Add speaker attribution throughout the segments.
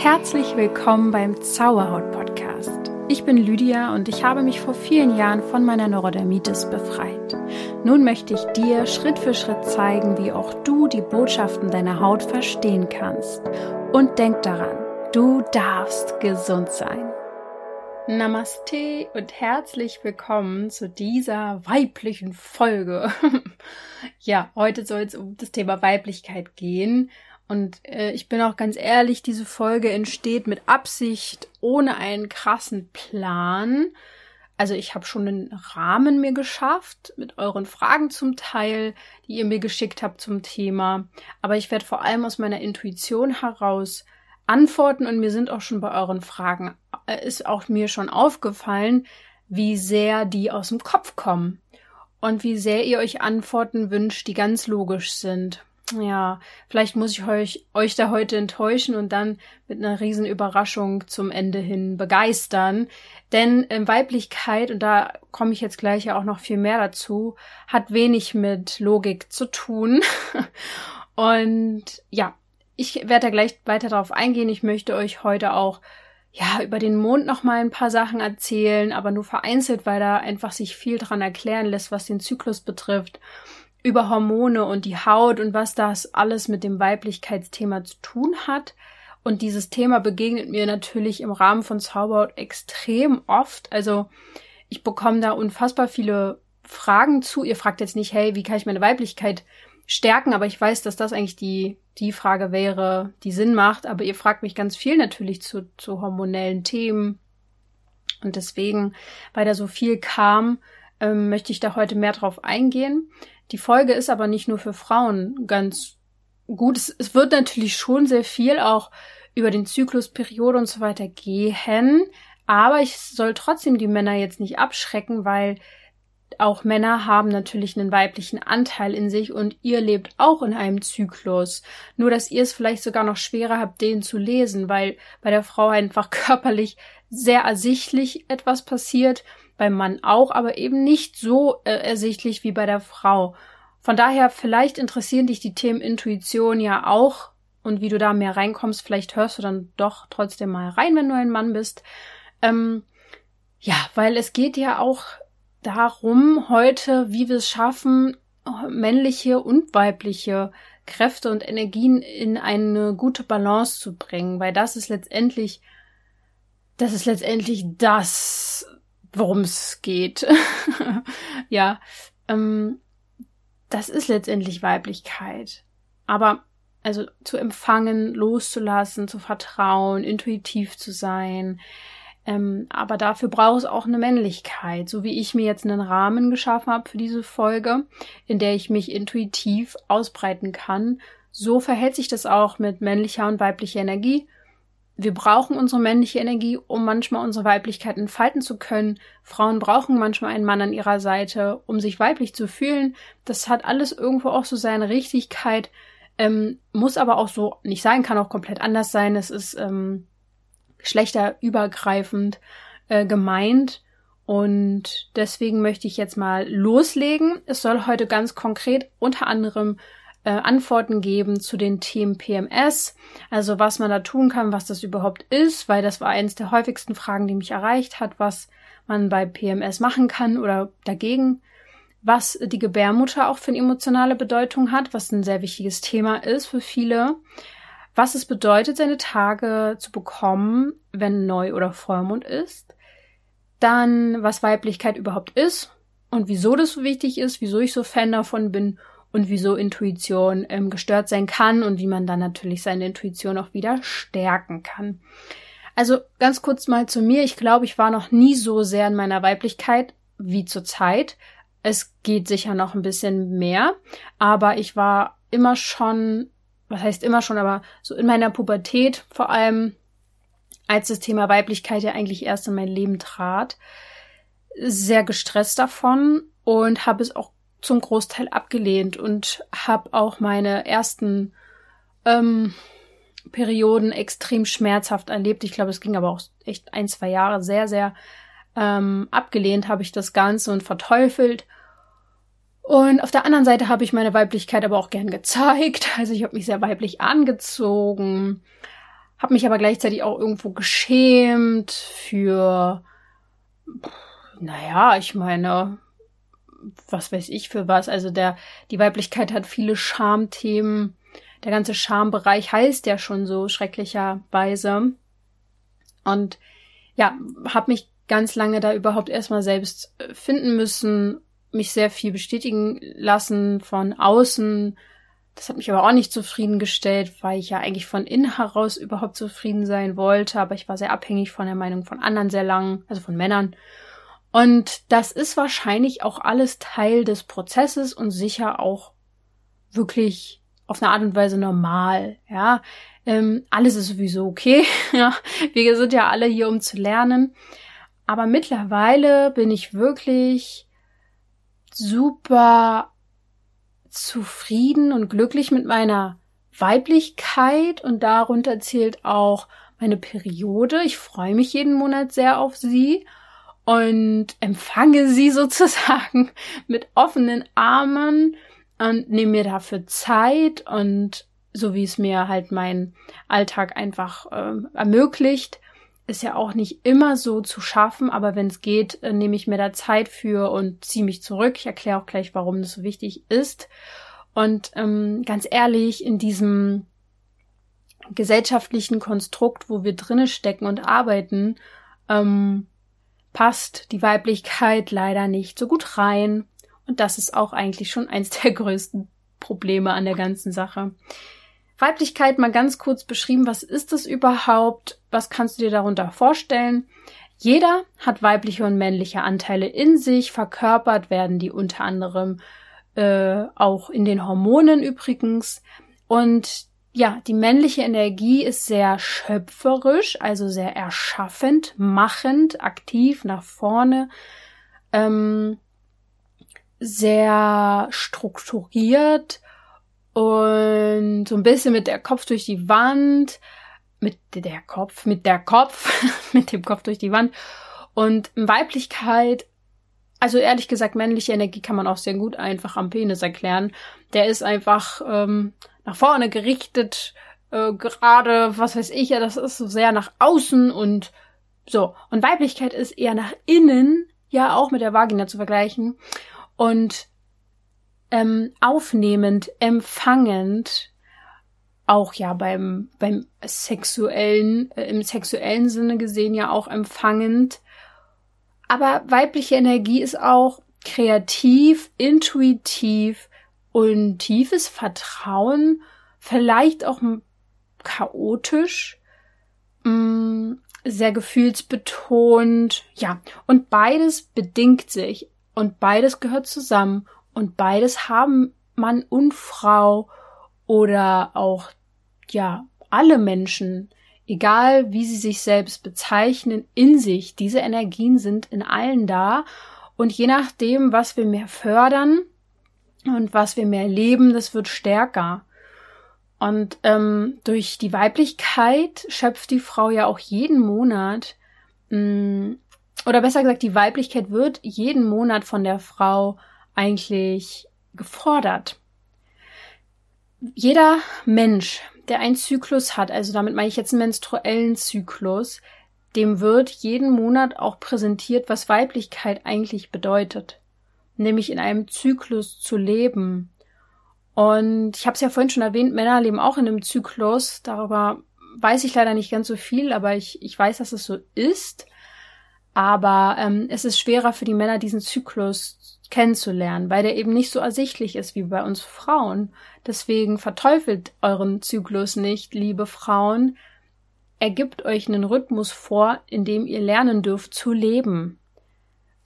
Speaker 1: Herzlich willkommen beim Zauberhaut Podcast. Ich bin Lydia und ich habe mich vor vielen Jahren von meiner Neurodermitis befreit. Nun möchte ich dir Schritt für Schritt zeigen, wie auch du die Botschaften deiner Haut verstehen kannst. Und denk daran, du darfst gesund sein. Namaste und herzlich willkommen zu dieser weiblichen Folge. ja, heute soll es um das Thema Weiblichkeit gehen und äh, ich bin auch ganz ehrlich, diese Folge entsteht mit Absicht, ohne einen krassen Plan. Also ich habe schon einen Rahmen mir geschafft mit euren Fragen zum Teil, die ihr mir geschickt habt zum Thema. Aber ich werde vor allem aus meiner Intuition heraus antworten und mir sind auch schon bei euren Fragen, äh, ist auch mir schon aufgefallen, wie sehr die aus dem Kopf kommen und wie sehr ihr euch Antworten wünscht, die ganz logisch sind. Ja, vielleicht muss ich euch, euch da heute enttäuschen und dann mit einer riesen Überraschung zum Ende hin begeistern. Denn äh, Weiblichkeit, und da komme ich jetzt gleich ja auch noch viel mehr dazu, hat wenig mit Logik zu tun. und ja, ich werde da gleich weiter darauf eingehen. Ich möchte euch heute auch ja, über den Mond noch mal ein paar Sachen erzählen, aber nur vereinzelt, weil da einfach sich viel dran erklären lässt, was den Zyklus betrifft über Hormone und die Haut und was das alles mit dem Weiblichkeitsthema zu tun hat. Und dieses Thema begegnet mir natürlich im Rahmen von Zauberhaut extrem oft. Also ich bekomme da unfassbar viele Fragen zu. Ihr fragt jetzt nicht, hey, wie kann ich meine Weiblichkeit stärken? Aber ich weiß, dass das eigentlich die, die Frage wäre, die Sinn macht. Aber ihr fragt mich ganz viel natürlich zu, zu hormonellen Themen. Und deswegen, weil da so viel kam, ähm, möchte ich da heute mehr drauf eingehen. Die Folge ist aber nicht nur für Frauen ganz gut. Es, es wird natürlich schon sehr viel auch über den Zyklus, Periode und so weiter gehen. Aber ich soll trotzdem die Männer jetzt nicht abschrecken, weil auch Männer haben natürlich einen weiblichen Anteil in sich und ihr lebt auch in einem Zyklus. Nur, dass ihr es vielleicht sogar noch schwerer habt, den zu lesen, weil bei der Frau einfach körperlich sehr ersichtlich etwas passiert beim Mann auch, aber eben nicht so äh, ersichtlich wie bei der Frau. Von daher, vielleicht interessieren dich die Themen Intuition ja auch und wie du da mehr reinkommst. Vielleicht hörst du dann doch trotzdem mal rein, wenn du ein Mann bist. Ähm, ja, weil es geht ja auch darum heute, wie wir es schaffen, männliche und weibliche Kräfte und Energien in eine gute Balance zu bringen, weil das ist letztendlich, das ist letztendlich das, worum es geht. ja, ähm, das ist letztendlich Weiblichkeit. Aber also zu empfangen, loszulassen, zu vertrauen, intuitiv zu sein. Ähm, aber dafür braucht es auch eine Männlichkeit, so wie ich mir jetzt einen Rahmen geschaffen habe für diese Folge, in der ich mich intuitiv ausbreiten kann. So verhält sich das auch mit männlicher und weiblicher Energie wir brauchen unsere männliche Energie, um manchmal unsere Weiblichkeit entfalten zu können. Frauen brauchen manchmal einen Mann an ihrer Seite, um sich weiblich zu fühlen. Das hat alles irgendwo auch so seine Richtigkeit, ähm, muss aber auch so nicht sein, kann auch komplett anders sein. Es ist ähm, geschlechterübergreifend äh, gemeint. Und deswegen möchte ich jetzt mal loslegen. Es soll heute ganz konkret unter anderem äh, Antworten geben zu den Themen PMS, also was man da tun kann, was das überhaupt ist, weil das war eines der häufigsten Fragen, die mich erreicht hat, was man bei PMS machen kann oder dagegen, was die Gebärmutter auch für eine emotionale Bedeutung hat, was ein sehr wichtiges Thema ist für viele, was es bedeutet, seine Tage zu bekommen, wenn Neu- oder Vollmond ist, dann was Weiblichkeit überhaupt ist und wieso das so wichtig ist, wieso ich so Fan davon bin und wieso Intuition ähm, gestört sein kann und wie man dann natürlich seine Intuition auch wieder stärken kann. Also ganz kurz mal zu mir. Ich glaube, ich war noch nie so sehr in meiner Weiblichkeit wie zur Zeit. Es geht sicher noch ein bisschen mehr, aber ich war immer schon, was heißt immer schon, aber so in meiner Pubertät vor allem, als das Thema Weiblichkeit ja eigentlich erst in mein Leben trat, sehr gestresst davon und habe es auch zum Großteil abgelehnt und habe auch meine ersten ähm, Perioden extrem schmerzhaft erlebt. Ich glaube, es ging aber auch echt ein, zwei Jahre sehr, sehr ähm, abgelehnt habe ich das Ganze und verteufelt. Und auf der anderen Seite habe ich meine Weiblichkeit aber auch gern gezeigt. Also ich habe mich sehr weiblich angezogen, habe mich aber gleichzeitig auch irgendwo geschämt für, naja, ich meine, was weiß ich für was. Also der, die Weiblichkeit hat viele Schamthemen. Der ganze Schambereich heißt ja schon so schrecklicherweise. Und ja, habe mich ganz lange da überhaupt erstmal selbst äh, finden müssen, mich sehr viel bestätigen lassen von außen. Das hat mich aber auch nicht zufriedengestellt, weil ich ja eigentlich von innen heraus überhaupt zufrieden sein wollte, aber ich war sehr abhängig von der Meinung von anderen sehr lang, also von Männern. Und das ist wahrscheinlich auch alles Teil des Prozesses und sicher auch wirklich auf eine Art und Weise normal, ja. Ähm, alles ist sowieso okay, ja. Wir sind ja alle hier, um zu lernen. Aber mittlerweile bin ich wirklich super zufrieden und glücklich mit meiner Weiblichkeit und darunter zählt auch meine Periode. Ich freue mich jeden Monat sehr auf sie und empfange sie sozusagen mit offenen Armen und nehme mir dafür Zeit und so wie es mir halt mein Alltag einfach äh, ermöglicht, ist ja auch nicht immer so zu schaffen, aber wenn es geht, äh, nehme ich mir da Zeit für und ziehe mich zurück. Ich erkläre auch gleich, warum das so wichtig ist. Und ähm, ganz ehrlich, in diesem gesellschaftlichen Konstrukt, wo wir drinne stecken und arbeiten, ähm, passt die Weiblichkeit leider nicht so gut rein. Und das ist auch eigentlich schon eins der größten Probleme an der ganzen Sache. Weiblichkeit mal ganz kurz beschrieben. Was ist es überhaupt? Was kannst du dir darunter vorstellen? Jeder hat weibliche und männliche Anteile in sich. Verkörpert werden die unter anderem äh, auch in den Hormonen übrigens. Und ja, die männliche Energie ist sehr schöpferisch, also sehr erschaffend, machend, aktiv nach vorne, ähm, sehr strukturiert und so ein bisschen mit der Kopf durch die Wand, mit der Kopf, mit der Kopf, mit dem Kopf durch die Wand und Weiblichkeit also ehrlich gesagt, männliche Energie kann man auch sehr gut einfach am Penis erklären. Der ist einfach ähm, nach vorne gerichtet, äh, gerade, was weiß ich, ja, das ist so sehr nach außen und so. Und Weiblichkeit ist eher nach innen, ja auch mit der Vagina zu vergleichen. Und ähm, aufnehmend, empfangend, auch ja beim, beim sexuellen, äh, im sexuellen Sinne gesehen ja auch empfangend. Aber weibliche Energie ist auch kreativ, intuitiv, und tiefes Vertrauen, vielleicht auch chaotisch, mm, sehr gefühlsbetont, ja, und beides bedingt sich und beides gehört zusammen und beides haben Mann und Frau oder auch, ja, alle Menschen, egal wie sie sich selbst bezeichnen, in sich. Diese Energien sind in allen da und je nachdem, was wir mehr fördern, und was wir mehr leben, das wird stärker. Und ähm, durch die Weiblichkeit schöpft die Frau ja auch jeden Monat, mh, mm, oder besser gesagt, die Weiblichkeit wird jeden Monat von der Frau eigentlich gefordert. Jeder Mensch, der einen Zyklus hat, also damit meine ich jetzt einen menstruellen Zyklus, dem wird jeden Monat auch präsentiert, was Weiblichkeit eigentlich bedeutet nämlich in einem Zyklus zu leben. Und ich habe es ja vorhin schon erwähnt, Männer leben auch in einem Zyklus. Darüber weiß ich leider nicht ganz so viel, aber ich, ich weiß, dass es so ist. Aber ähm, es ist schwerer für die Männer, diesen Zyklus kennenzulernen, weil der eben nicht so ersichtlich ist wie bei uns Frauen. Deswegen verteufelt euren Zyklus nicht, liebe Frauen. Er gibt euch einen Rhythmus vor, in dem ihr lernen dürft zu leben.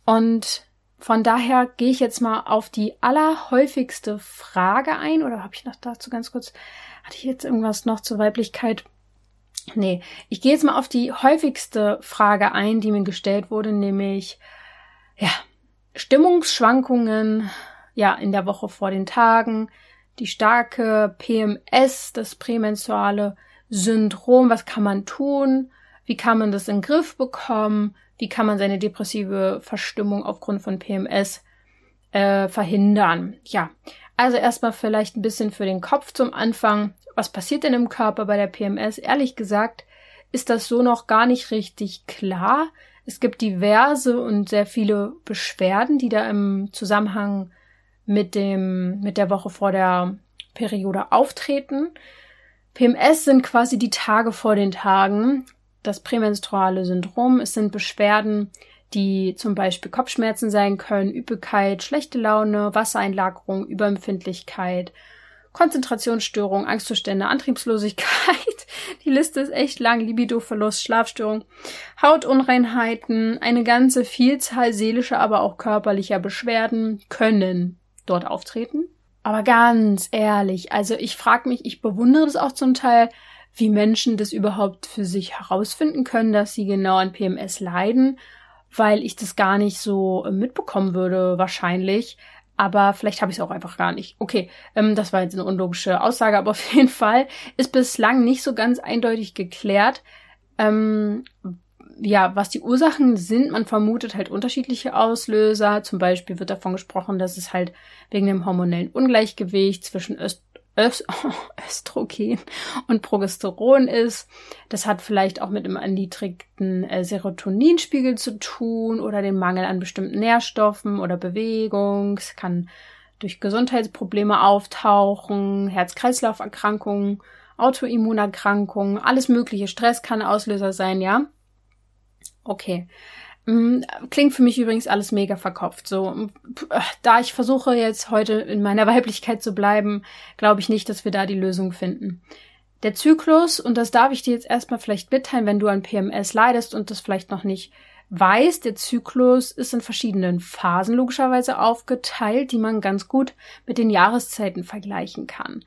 Speaker 1: Und von daher gehe ich jetzt mal auf die allerhäufigste Frage ein. Oder habe ich noch dazu ganz kurz, hatte ich jetzt irgendwas noch zur Weiblichkeit? Nee, ich gehe jetzt mal auf die häufigste Frage ein, die mir gestellt wurde, nämlich, ja, Stimmungsschwankungen, ja, in der Woche vor den Tagen, die starke PMS, das prämenstruale Syndrom, was kann man tun? Wie kann man das in den Griff bekommen? Wie kann man seine depressive Verstimmung aufgrund von PMS äh, verhindern. Ja, also erstmal vielleicht ein bisschen für den Kopf zum Anfang. was passiert denn im Körper bei der PMS? Ehrlich gesagt ist das so noch gar nicht richtig klar. Es gibt diverse und sehr viele Beschwerden, die da im Zusammenhang mit dem, mit der Woche vor der Periode auftreten. PMS sind quasi die Tage vor den Tagen. Das prämenstruale Syndrom. Es sind Beschwerden, die zum Beispiel Kopfschmerzen sein können, Übelkeit, schlechte Laune, Wassereinlagerung, Überempfindlichkeit, Konzentrationsstörung, Angstzustände, Antriebslosigkeit. Die Liste ist echt lang. Libidoverlust, Schlafstörung, Hautunreinheiten, eine ganze Vielzahl seelischer, aber auch körperlicher Beschwerden können dort auftreten. Aber ganz ehrlich, also ich frage mich, ich bewundere das auch zum Teil, wie Menschen das überhaupt für sich herausfinden können, dass sie genau an PMS leiden, weil ich das gar nicht so mitbekommen würde, wahrscheinlich. Aber vielleicht habe ich es auch einfach gar nicht. Okay, ähm, das war jetzt eine unlogische Aussage, aber auf jeden Fall ist bislang nicht so ganz eindeutig geklärt, ähm, ja, was die Ursachen sind, man vermutet halt unterschiedliche Auslöser. Zum Beispiel wird davon gesprochen, dass es halt wegen dem hormonellen Ungleichgewicht zwischen Öst Öst Östrogen und Progesteron ist. Das hat vielleicht auch mit einem erniedrigten äh, Serotoninspiegel zu tun oder dem Mangel an bestimmten Nährstoffen oder Bewegung. Es kann durch Gesundheitsprobleme auftauchen, Herz-Kreislauf-Erkrankungen, Autoimmunerkrankungen, alles mögliche. Stress kann Auslöser sein, ja. Okay. Mm, klingt für mich übrigens alles mega verkopft. So, da ich versuche jetzt heute in meiner Weiblichkeit zu bleiben, glaube ich nicht, dass wir da die Lösung finden. Der Zyklus, und das darf ich dir jetzt erstmal vielleicht mitteilen, wenn du an PMS leidest und das vielleicht noch nicht weißt, der Zyklus ist in verschiedenen Phasen logischerweise aufgeteilt, die man ganz gut mit den Jahreszeiten vergleichen kann.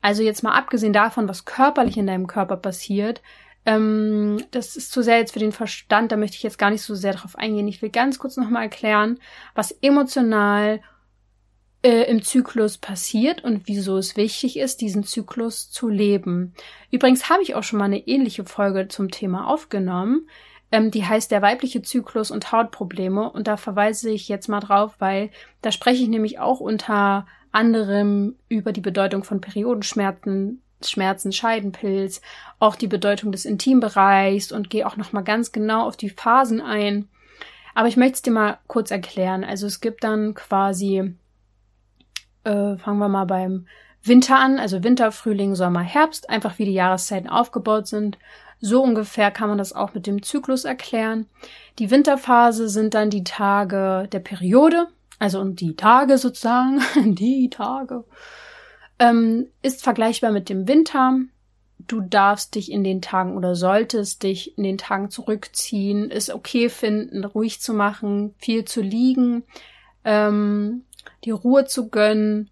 Speaker 1: Also jetzt mal abgesehen davon, was körperlich in deinem Körper passiert, ähm, das ist zu sehr jetzt für den Verstand, da möchte ich jetzt gar nicht so sehr drauf eingehen. Ich will ganz kurz nochmal erklären, was emotional äh, im Zyklus passiert und wieso es wichtig ist, diesen Zyklus zu leben. Übrigens habe ich auch schon mal eine ähnliche Folge zum Thema aufgenommen. Ähm, die heißt der weibliche Zyklus und Hautprobleme und da verweise ich jetzt mal drauf, weil da spreche ich nämlich auch unter anderem über die Bedeutung von Periodenschmerzen, Schmerzen, Scheidenpilz, auch die Bedeutung des Intimbereichs und gehe auch nochmal ganz genau auf die Phasen ein. Aber ich möchte es dir mal kurz erklären. Also es gibt dann quasi, äh, fangen wir mal beim Winter an, also Winter, Frühling, Sommer, Herbst, einfach wie die Jahreszeiten aufgebaut sind. So ungefähr kann man das auch mit dem Zyklus erklären. Die Winterphase sind dann die Tage der Periode, also und die Tage sozusagen, die Tage ähm, ist vergleichbar mit dem Winter. Du darfst dich in den Tagen oder solltest dich in den Tagen zurückziehen, es okay finden, ruhig zu machen, viel zu liegen, ähm, die Ruhe zu gönnen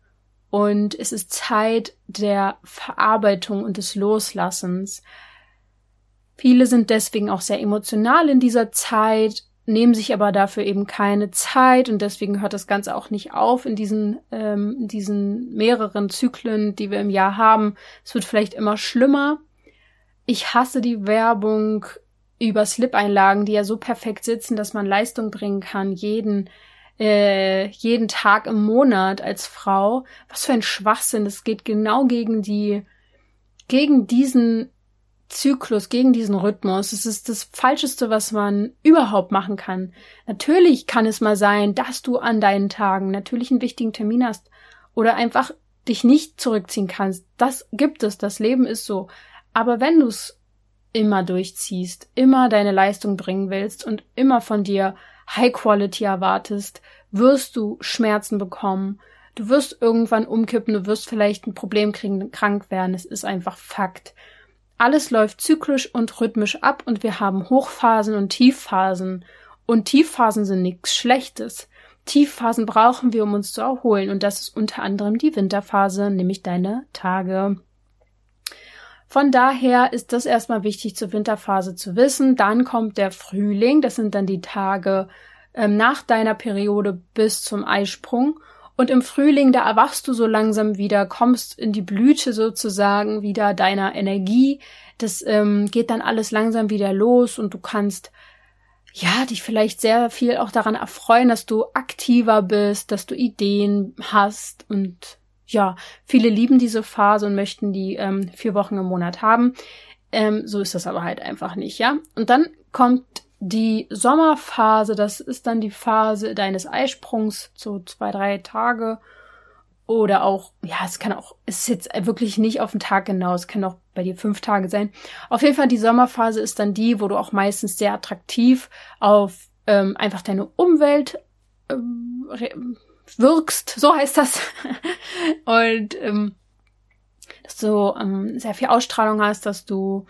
Speaker 1: und es ist Zeit der Verarbeitung und des Loslassens. Viele sind deswegen auch sehr emotional in dieser Zeit nehmen sich aber dafür eben keine Zeit und deswegen hört das Ganze auch nicht auf in diesen, ähm, in diesen mehreren Zyklen, die wir im Jahr haben. Es wird vielleicht immer schlimmer. Ich hasse die Werbung über Slip-Einlagen, die ja so perfekt sitzen, dass man Leistung bringen kann, jeden, äh, jeden Tag im Monat als Frau. Was für ein Schwachsinn. Das geht genau gegen die, gegen diesen Zyklus, gegen diesen Rhythmus. Es ist das Falscheste, was man überhaupt machen kann. Natürlich kann es mal sein, dass du an deinen Tagen natürlich einen wichtigen Termin hast oder einfach dich nicht zurückziehen kannst. Das gibt es. Das Leben ist so. Aber wenn du es immer durchziehst, immer deine Leistung bringen willst und immer von dir High Quality erwartest, wirst du Schmerzen bekommen. Du wirst irgendwann umkippen, du wirst vielleicht ein Problem kriegen, krank werden. Es ist einfach Fakt. Alles läuft zyklisch und rhythmisch ab und wir haben Hochphasen und Tiefphasen. Und Tiefphasen sind nichts Schlechtes. Tiefphasen brauchen wir, um uns zu erholen. Und das ist unter anderem die Winterphase, nämlich deine Tage. Von daher ist das erstmal wichtig zur Winterphase zu wissen. Dann kommt der Frühling. Das sind dann die Tage ähm, nach deiner Periode bis zum Eisprung. Und im Frühling, da erwachst du so langsam wieder, kommst in die Blüte sozusagen wieder deiner Energie. Das ähm, geht dann alles langsam wieder los und du kannst ja dich vielleicht sehr viel auch daran erfreuen, dass du aktiver bist, dass du Ideen hast und ja, viele lieben diese Phase und möchten die ähm, vier Wochen im Monat haben. Ähm, so ist das aber halt einfach nicht, ja. Und dann kommt die Sommerphase, das ist dann die Phase deines Eisprungs, so zwei, drei Tage. Oder auch, ja, es kann auch, es ist jetzt wirklich nicht auf den Tag genau, es kann auch bei dir fünf Tage sein. Auf jeden Fall, die Sommerphase ist dann die, wo du auch meistens sehr attraktiv auf ähm, einfach deine Umwelt ähm, wirkst, so heißt das. Und ähm, dass du ähm, sehr viel Ausstrahlung hast, dass du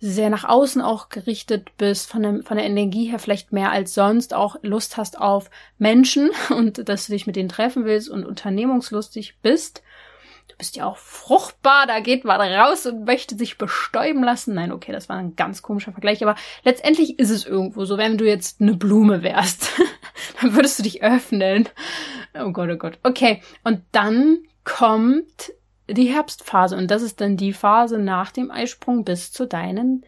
Speaker 1: sehr nach außen auch gerichtet bist, von der, von der Energie her vielleicht mehr als sonst, auch Lust hast auf Menschen und dass du dich mit denen treffen willst und unternehmungslustig bist. Du bist ja auch fruchtbar, da geht man raus und möchte sich bestäuben lassen. Nein, okay, das war ein ganz komischer Vergleich, aber letztendlich ist es irgendwo so, wenn du jetzt eine Blume wärst, dann würdest du dich öffnen. Oh Gott, oh Gott. Okay, und dann kommt die Herbstphase und das ist dann die Phase nach dem Eisprung bis zu deinen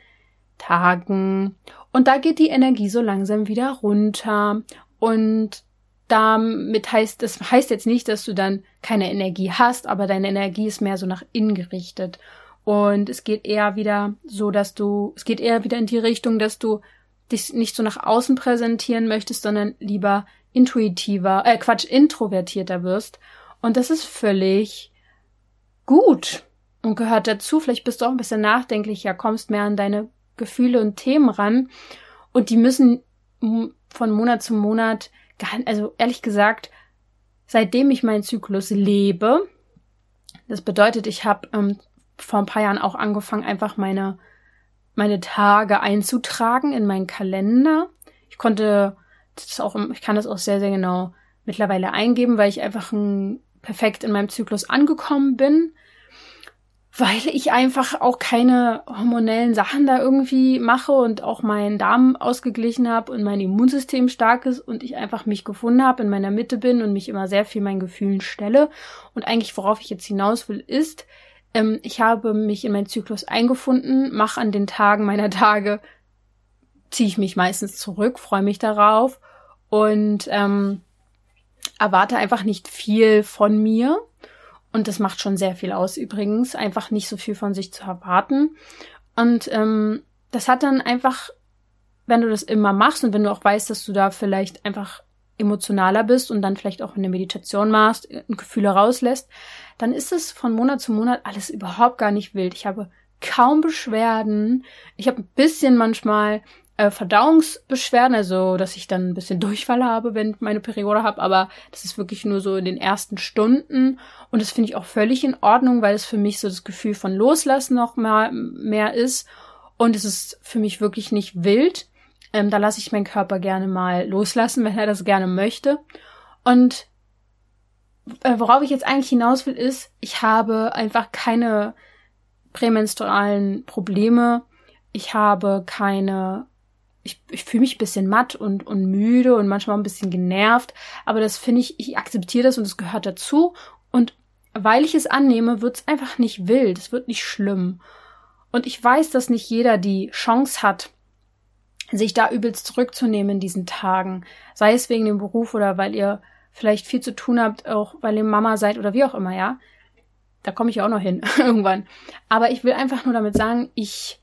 Speaker 1: Tagen. Und da geht die Energie so langsam wieder runter und damit heißt, das heißt jetzt nicht, dass du dann keine Energie hast, aber deine Energie ist mehr so nach innen gerichtet. Und es geht eher wieder so, dass du, es geht eher wieder in die Richtung, dass du dich nicht so nach außen präsentieren möchtest, sondern lieber intuitiver, äh, Quatsch, introvertierter wirst. Und das ist völlig gut und gehört dazu. Vielleicht bist du auch ein bisschen nachdenklicher, kommst mehr an deine Gefühle und Themen ran. Und die müssen von Monat zu Monat, also ehrlich gesagt, seitdem ich meinen Zyklus lebe, das bedeutet, ich habe ähm, vor ein paar Jahren auch angefangen, einfach meine, meine Tage einzutragen in meinen Kalender. Ich konnte das auch, ich kann das auch sehr, sehr genau mittlerweile eingeben, weil ich einfach ein, perfekt in meinem Zyklus angekommen bin weil ich einfach auch keine hormonellen Sachen da irgendwie mache und auch meinen Darm ausgeglichen habe und mein Immunsystem stark ist und ich einfach mich gefunden habe, in meiner Mitte bin und mich immer sehr viel meinen Gefühlen stelle. Und eigentlich, worauf ich jetzt hinaus will, ist, ähm, ich habe mich in meinen Zyklus eingefunden, mache an den Tagen meiner Tage, ziehe ich mich meistens zurück, freue mich darauf und ähm, erwarte einfach nicht viel von mir und das macht schon sehr viel aus übrigens, einfach nicht so viel von sich zu erwarten. Und ähm, das hat dann einfach, wenn du das immer machst und wenn du auch weißt, dass du da vielleicht einfach emotionaler bist und dann vielleicht auch eine Meditation machst, Gefühle rauslässt, dann ist es von Monat zu Monat alles überhaupt gar nicht wild. Ich habe kaum Beschwerden. Ich habe ein bisschen manchmal äh, Verdauungsbeschwerden, also dass ich dann ein bisschen Durchfall habe, wenn ich meine Periode habe, aber das ist wirklich nur so in den ersten Stunden und das finde ich auch völlig in Ordnung, weil es für mich so das Gefühl von Loslassen noch mal mehr ist und es ist für mich wirklich nicht wild. Ähm, da lasse ich meinen Körper gerne mal loslassen, wenn er das gerne möchte. Und äh, worauf ich jetzt eigentlich hinaus will, ist, ich habe einfach keine prämenstrualen Probleme. Ich habe keine ich, ich fühle mich ein bisschen matt und, und müde und manchmal ein bisschen genervt, aber das finde ich, ich akzeptiere das und es gehört dazu und weil ich es annehme, wird es einfach nicht wild, es wird nicht schlimm. Und ich weiß, dass nicht jeder die Chance hat, sich da übelst zurückzunehmen in diesen Tagen, sei es wegen dem Beruf oder weil ihr vielleicht viel zu tun habt, auch weil ihr Mama seid oder wie auch immer, ja. Da komme ich auch noch hin irgendwann. Aber ich will einfach nur damit sagen, ich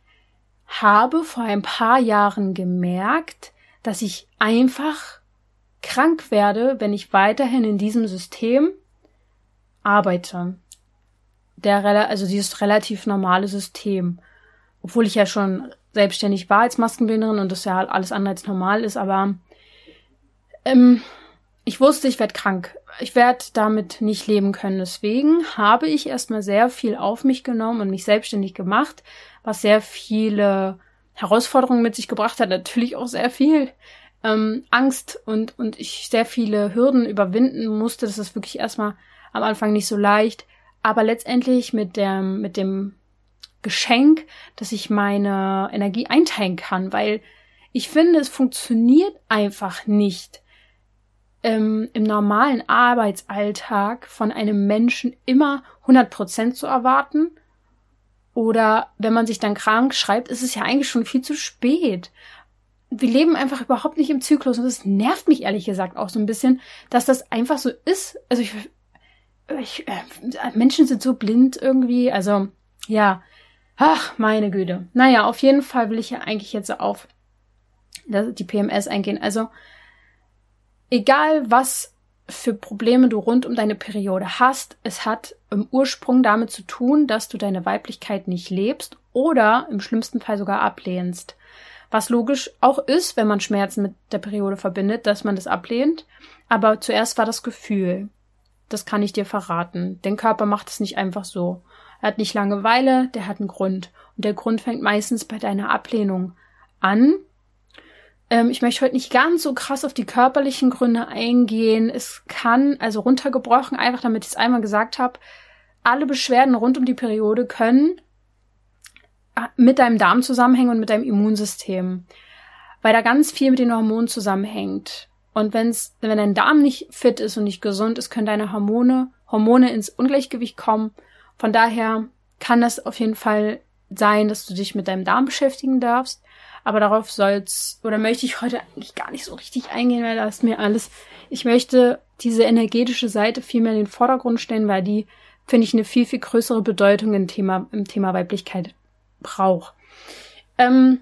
Speaker 1: habe vor ein paar Jahren gemerkt, dass ich einfach krank werde, wenn ich weiterhin in diesem System arbeite. Der, also dieses relativ normale System. Obwohl ich ja schon selbstständig war als Maskenbinderin und das ja alles andere als normal ist, aber ähm, ich wusste, ich werde krank. Ich werde damit nicht leben können. Deswegen habe ich erstmal sehr viel auf mich genommen und mich selbstständig gemacht, was sehr viele Herausforderungen mit sich gebracht hat, natürlich auch sehr viel ähm, Angst und, und ich sehr viele Hürden überwinden musste. Das ist wirklich erstmal am Anfang nicht so leicht. Aber letztendlich mit dem, mit dem Geschenk, dass ich meine Energie einteilen kann, weil ich finde, es funktioniert einfach nicht ähm, im normalen Arbeitsalltag von einem Menschen immer 100 Prozent zu erwarten oder wenn man sich dann krank schreibt, ist es ja eigentlich schon viel zu spät. Wir leben einfach überhaupt nicht im Zyklus und das nervt mich ehrlich gesagt auch so ein bisschen, dass das einfach so ist. Also ich, ich, äh, Menschen sind so blind irgendwie. Also, ja. Ach, meine Güte. Naja, auf jeden Fall will ich ja eigentlich jetzt auf die PMS eingehen. Also, egal was für Probleme du rund um deine Periode hast, es hat im Ursprung damit zu tun, dass du deine Weiblichkeit nicht lebst oder im schlimmsten Fall sogar ablehnst. Was logisch auch ist, wenn man Schmerzen mit der Periode verbindet, dass man das ablehnt. Aber zuerst war das Gefühl. Das kann ich dir verraten. Den Körper macht es nicht einfach so. Er hat nicht Langeweile, der hat einen Grund. Und der Grund fängt meistens bei deiner Ablehnung an. Ähm, ich möchte heute nicht ganz so krass auf die körperlichen Gründe eingehen. Es kann, also runtergebrochen, einfach damit ich es einmal gesagt habe, alle Beschwerden rund um die Periode können mit deinem Darm zusammenhängen und mit deinem Immunsystem. Weil da ganz viel mit den Hormonen zusammenhängt. Und wenn's, wenn dein Darm nicht fit ist und nicht gesund ist, können deine Hormone, Hormone ins Ungleichgewicht kommen. Von daher kann das auf jeden Fall sein, dass du dich mit deinem Darm beschäftigen darfst. Aber darauf soll's, oder möchte ich heute eigentlich gar nicht so richtig eingehen, weil da ist mir alles, ich möchte diese energetische Seite viel mehr in den Vordergrund stellen, weil die, finde ich, eine viel, viel größere Bedeutung im Thema, im Thema Weiblichkeit braucht. Ähm,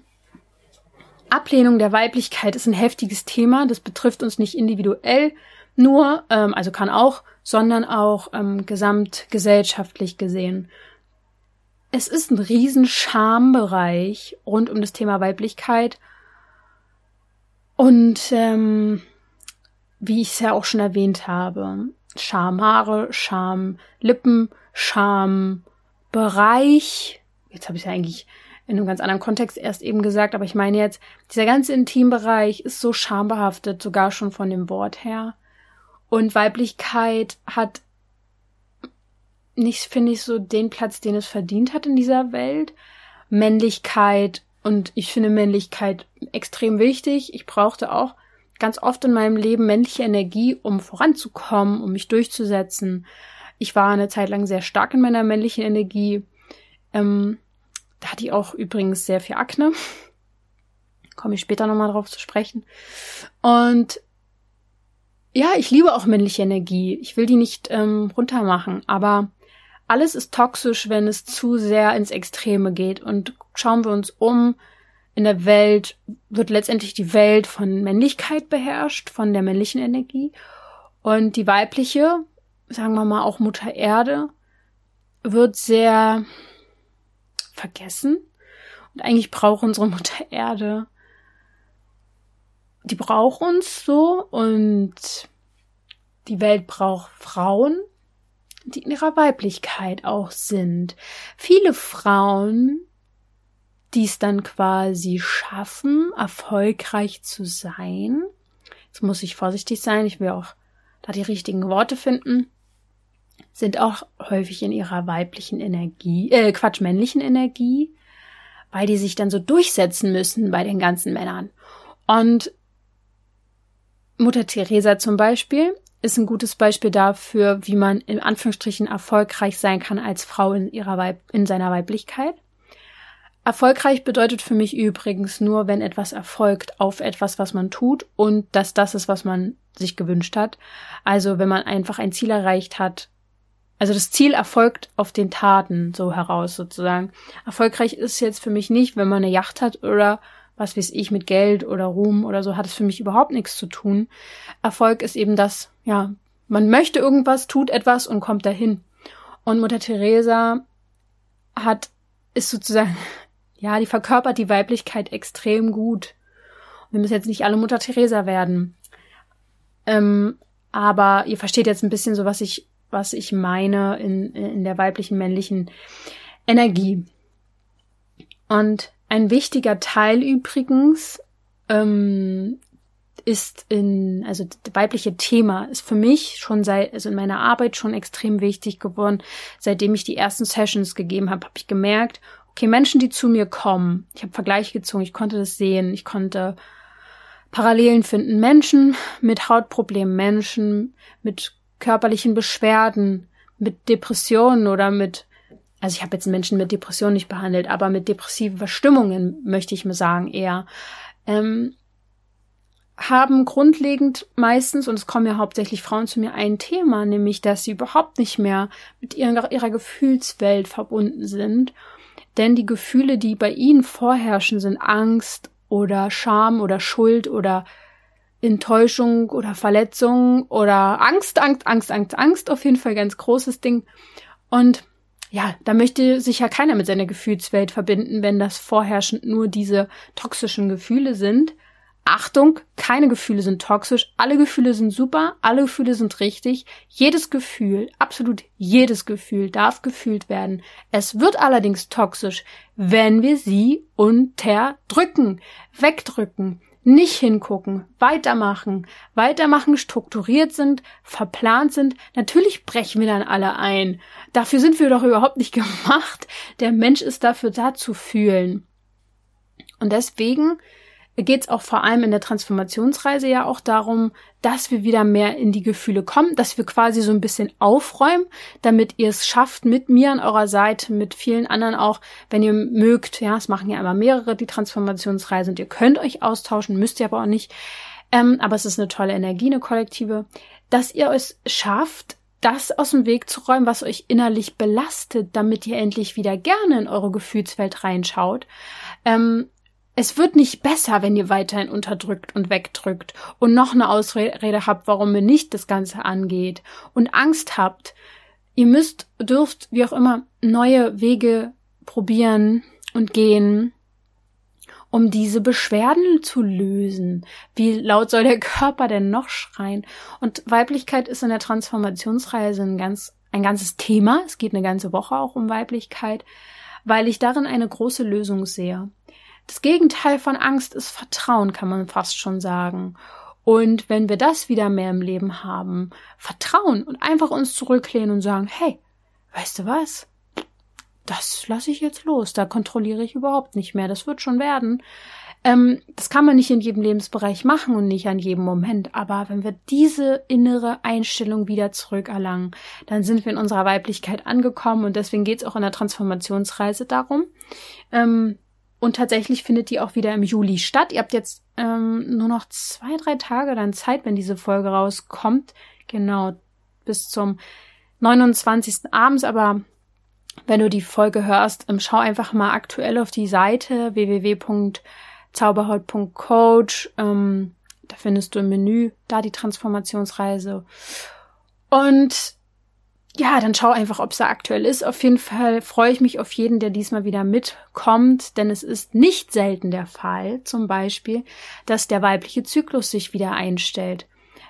Speaker 1: Ablehnung der Weiblichkeit ist ein heftiges Thema. Das betrifft uns nicht individuell nur, ähm, also kann auch, sondern auch ähm, gesamtgesellschaftlich gesehen. Es ist ein riesen Schambereich rund um das Thema Weiblichkeit. Und ähm, wie ich es ja auch schon erwähnt habe, Schamhaare, Schamlippen, Schambereich, jetzt habe ich es ja eigentlich in einem ganz anderen Kontext erst eben gesagt, aber ich meine jetzt, dieser ganze Intimbereich ist so schambehaftet, sogar schon von dem Wort her. Und Weiblichkeit hat nicht, finde ich, so den Platz, den es verdient hat in dieser Welt. Männlichkeit und ich finde Männlichkeit extrem wichtig. Ich brauchte auch ganz oft in meinem Leben männliche Energie, um voranzukommen, um mich durchzusetzen. Ich war eine Zeit lang sehr stark in meiner männlichen Energie. Ähm, da hatte ich auch übrigens sehr viel Akne. Komme ich später nochmal drauf zu sprechen. Und ja, ich liebe auch männliche Energie. Ich will die nicht ähm, runtermachen, aber alles ist toxisch, wenn es zu sehr ins Extreme geht. Und schauen wir uns um, in der Welt wird letztendlich die Welt von Männlichkeit beherrscht, von der männlichen Energie. Und die weibliche, sagen wir mal auch Mutter Erde, wird sehr vergessen. Und eigentlich braucht unsere Mutter Erde, die braucht uns so und die Welt braucht Frauen, die in ihrer Weiblichkeit auch sind. Viele Frauen, die es dann quasi schaffen, erfolgreich zu sein. Jetzt muss ich vorsichtig sein, ich will auch da die richtigen Worte finden sind auch häufig in ihrer weiblichen Energie, äh, Quatsch, männlichen Energie, weil die sich dann so durchsetzen müssen bei den ganzen Männern. Und Mutter Teresa zum Beispiel ist ein gutes Beispiel dafür, wie man in Anführungsstrichen erfolgreich sein kann als Frau in ihrer Weib in seiner Weiblichkeit. Erfolgreich bedeutet für mich übrigens nur, wenn etwas erfolgt auf etwas, was man tut und dass das ist, was man sich gewünscht hat. Also wenn man einfach ein Ziel erreicht hat, also das Ziel erfolgt auf den Taten so heraus sozusagen. Erfolgreich ist jetzt für mich nicht, wenn man eine Yacht hat oder was weiß ich mit Geld oder Ruhm oder so, hat es für mich überhaupt nichts zu tun. Erfolg ist eben das, ja, man möchte irgendwas, tut etwas und kommt dahin. Und Mutter Teresa hat, ist sozusagen, ja, die verkörpert die Weiblichkeit extrem gut. Wir müssen jetzt nicht alle Mutter Teresa werden. Ähm, aber ihr versteht jetzt ein bisschen so, was ich was ich meine in, in der weiblichen, männlichen Energie. Und ein wichtiger Teil übrigens ähm, ist in, also das weibliche Thema ist für mich schon seit, also in meiner Arbeit schon extrem wichtig geworden. Seitdem ich die ersten Sessions gegeben habe, habe ich gemerkt, okay, Menschen, die zu mir kommen, ich habe Vergleiche gezogen, ich konnte das sehen, ich konnte Parallelen finden. Menschen mit Hautproblemen, Menschen mit körperlichen Beschwerden, mit Depressionen oder mit, also ich habe jetzt Menschen mit Depressionen nicht behandelt, aber mit depressiven Verstimmungen möchte ich mir sagen eher. Ähm, haben grundlegend meistens, und es kommen ja hauptsächlich Frauen zu mir, ein Thema, nämlich, dass sie überhaupt nicht mehr mit ihrer, ihrer Gefühlswelt verbunden sind. Denn die Gefühle, die bei ihnen vorherrschen, sind Angst oder Scham oder Schuld oder Enttäuschung oder Verletzung oder Angst, Angst, Angst, Angst, Angst, auf jeden Fall ganz großes Ding. Und ja, da möchte sich ja keiner mit seiner Gefühlswelt verbinden, wenn das vorherrschend nur diese toxischen Gefühle sind. Achtung, keine Gefühle sind toxisch, alle Gefühle sind super, alle Gefühle sind richtig. Jedes Gefühl, absolut jedes Gefühl darf gefühlt werden. Es wird allerdings toxisch, wenn wir sie unterdrücken, wegdrücken, nicht hingucken, weitermachen, weitermachen, strukturiert sind, verplant sind. Natürlich brechen wir dann alle ein. Dafür sind wir doch überhaupt nicht gemacht. Der Mensch ist dafür da zu fühlen. Und deswegen geht es auch vor allem in der Transformationsreise ja auch darum, dass wir wieder mehr in die Gefühle kommen, dass wir quasi so ein bisschen aufräumen, damit ihr es schafft, mit mir an eurer Seite, mit vielen anderen auch, wenn ihr mögt, ja, es machen ja immer mehrere die Transformationsreise und ihr könnt euch austauschen, müsst ihr aber auch nicht, ähm, aber es ist eine tolle Energie, eine kollektive, dass ihr es schafft, das aus dem Weg zu räumen, was euch innerlich belastet, damit ihr endlich wieder gerne in eure Gefühlswelt reinschaut. Ähm, es wird nicht besser, wenn ihr weiterhin unterdrückt und wegdrückt und noch eine Ausrede habt, warum ihr nicht das Ganze angeht und Angst habt. Ihr müsst, dürft, wie auch immer, neue Wege probieren und gehen, um diese Beschwerden zu lösen. Wie laut soll der Körper denn noch schreien? Und Weiblichkeit ist in der Transformationsreise ein ganz, ein ganzes Thema. Es geht eine ganze Woche auch um Weiblichkeit, weil ich darin eine große Lösung sehe. Das Gegenteil von Angst ist Vertrauen, kann man fast schon sagen. Und wenn wir das wieder mehr im Leben haben, Vertrauen und einfach uns zurücklehnen und sagen, hey, weißt du was? Das lasse ich jetzt los, da kontrolliere ich überhaupt nicht mehr, das wird schon werden. Ähm, das kann man nicht in jedem Lebensbereich machen und nicht an jedem Moment, aber wenn wir diese innere Einstellung wieder zurückerlangen, dann sind wir in unserer Weiblichkeit angekommen und deswegen geht es auch in der Transformationsreise darum, ähm, und tatsächlich findet die auch wieder im Juli statt. Ihr habt jetzt ähm, nur noch zwei, drei Tage dann Zeit, wenn diese Folge rauskommt. Genau, bis zum 29. abends. Aber wenn du die Folge hörst, ähm, schau einfach mal aktuell auf die Seite www.zauberhaut.coach. Ähm, da findest du im Menü da die Transformationsreise. Und ja, dann schau einfach, ob es da aktuell ist. Auf jeden Fall freue ich mich auf jeden, der diesmal wieder mitkommt, denn es ist nicht selten der Fall, zum Beispiel, dass der weibliche Zyklus sich wieder einstellt.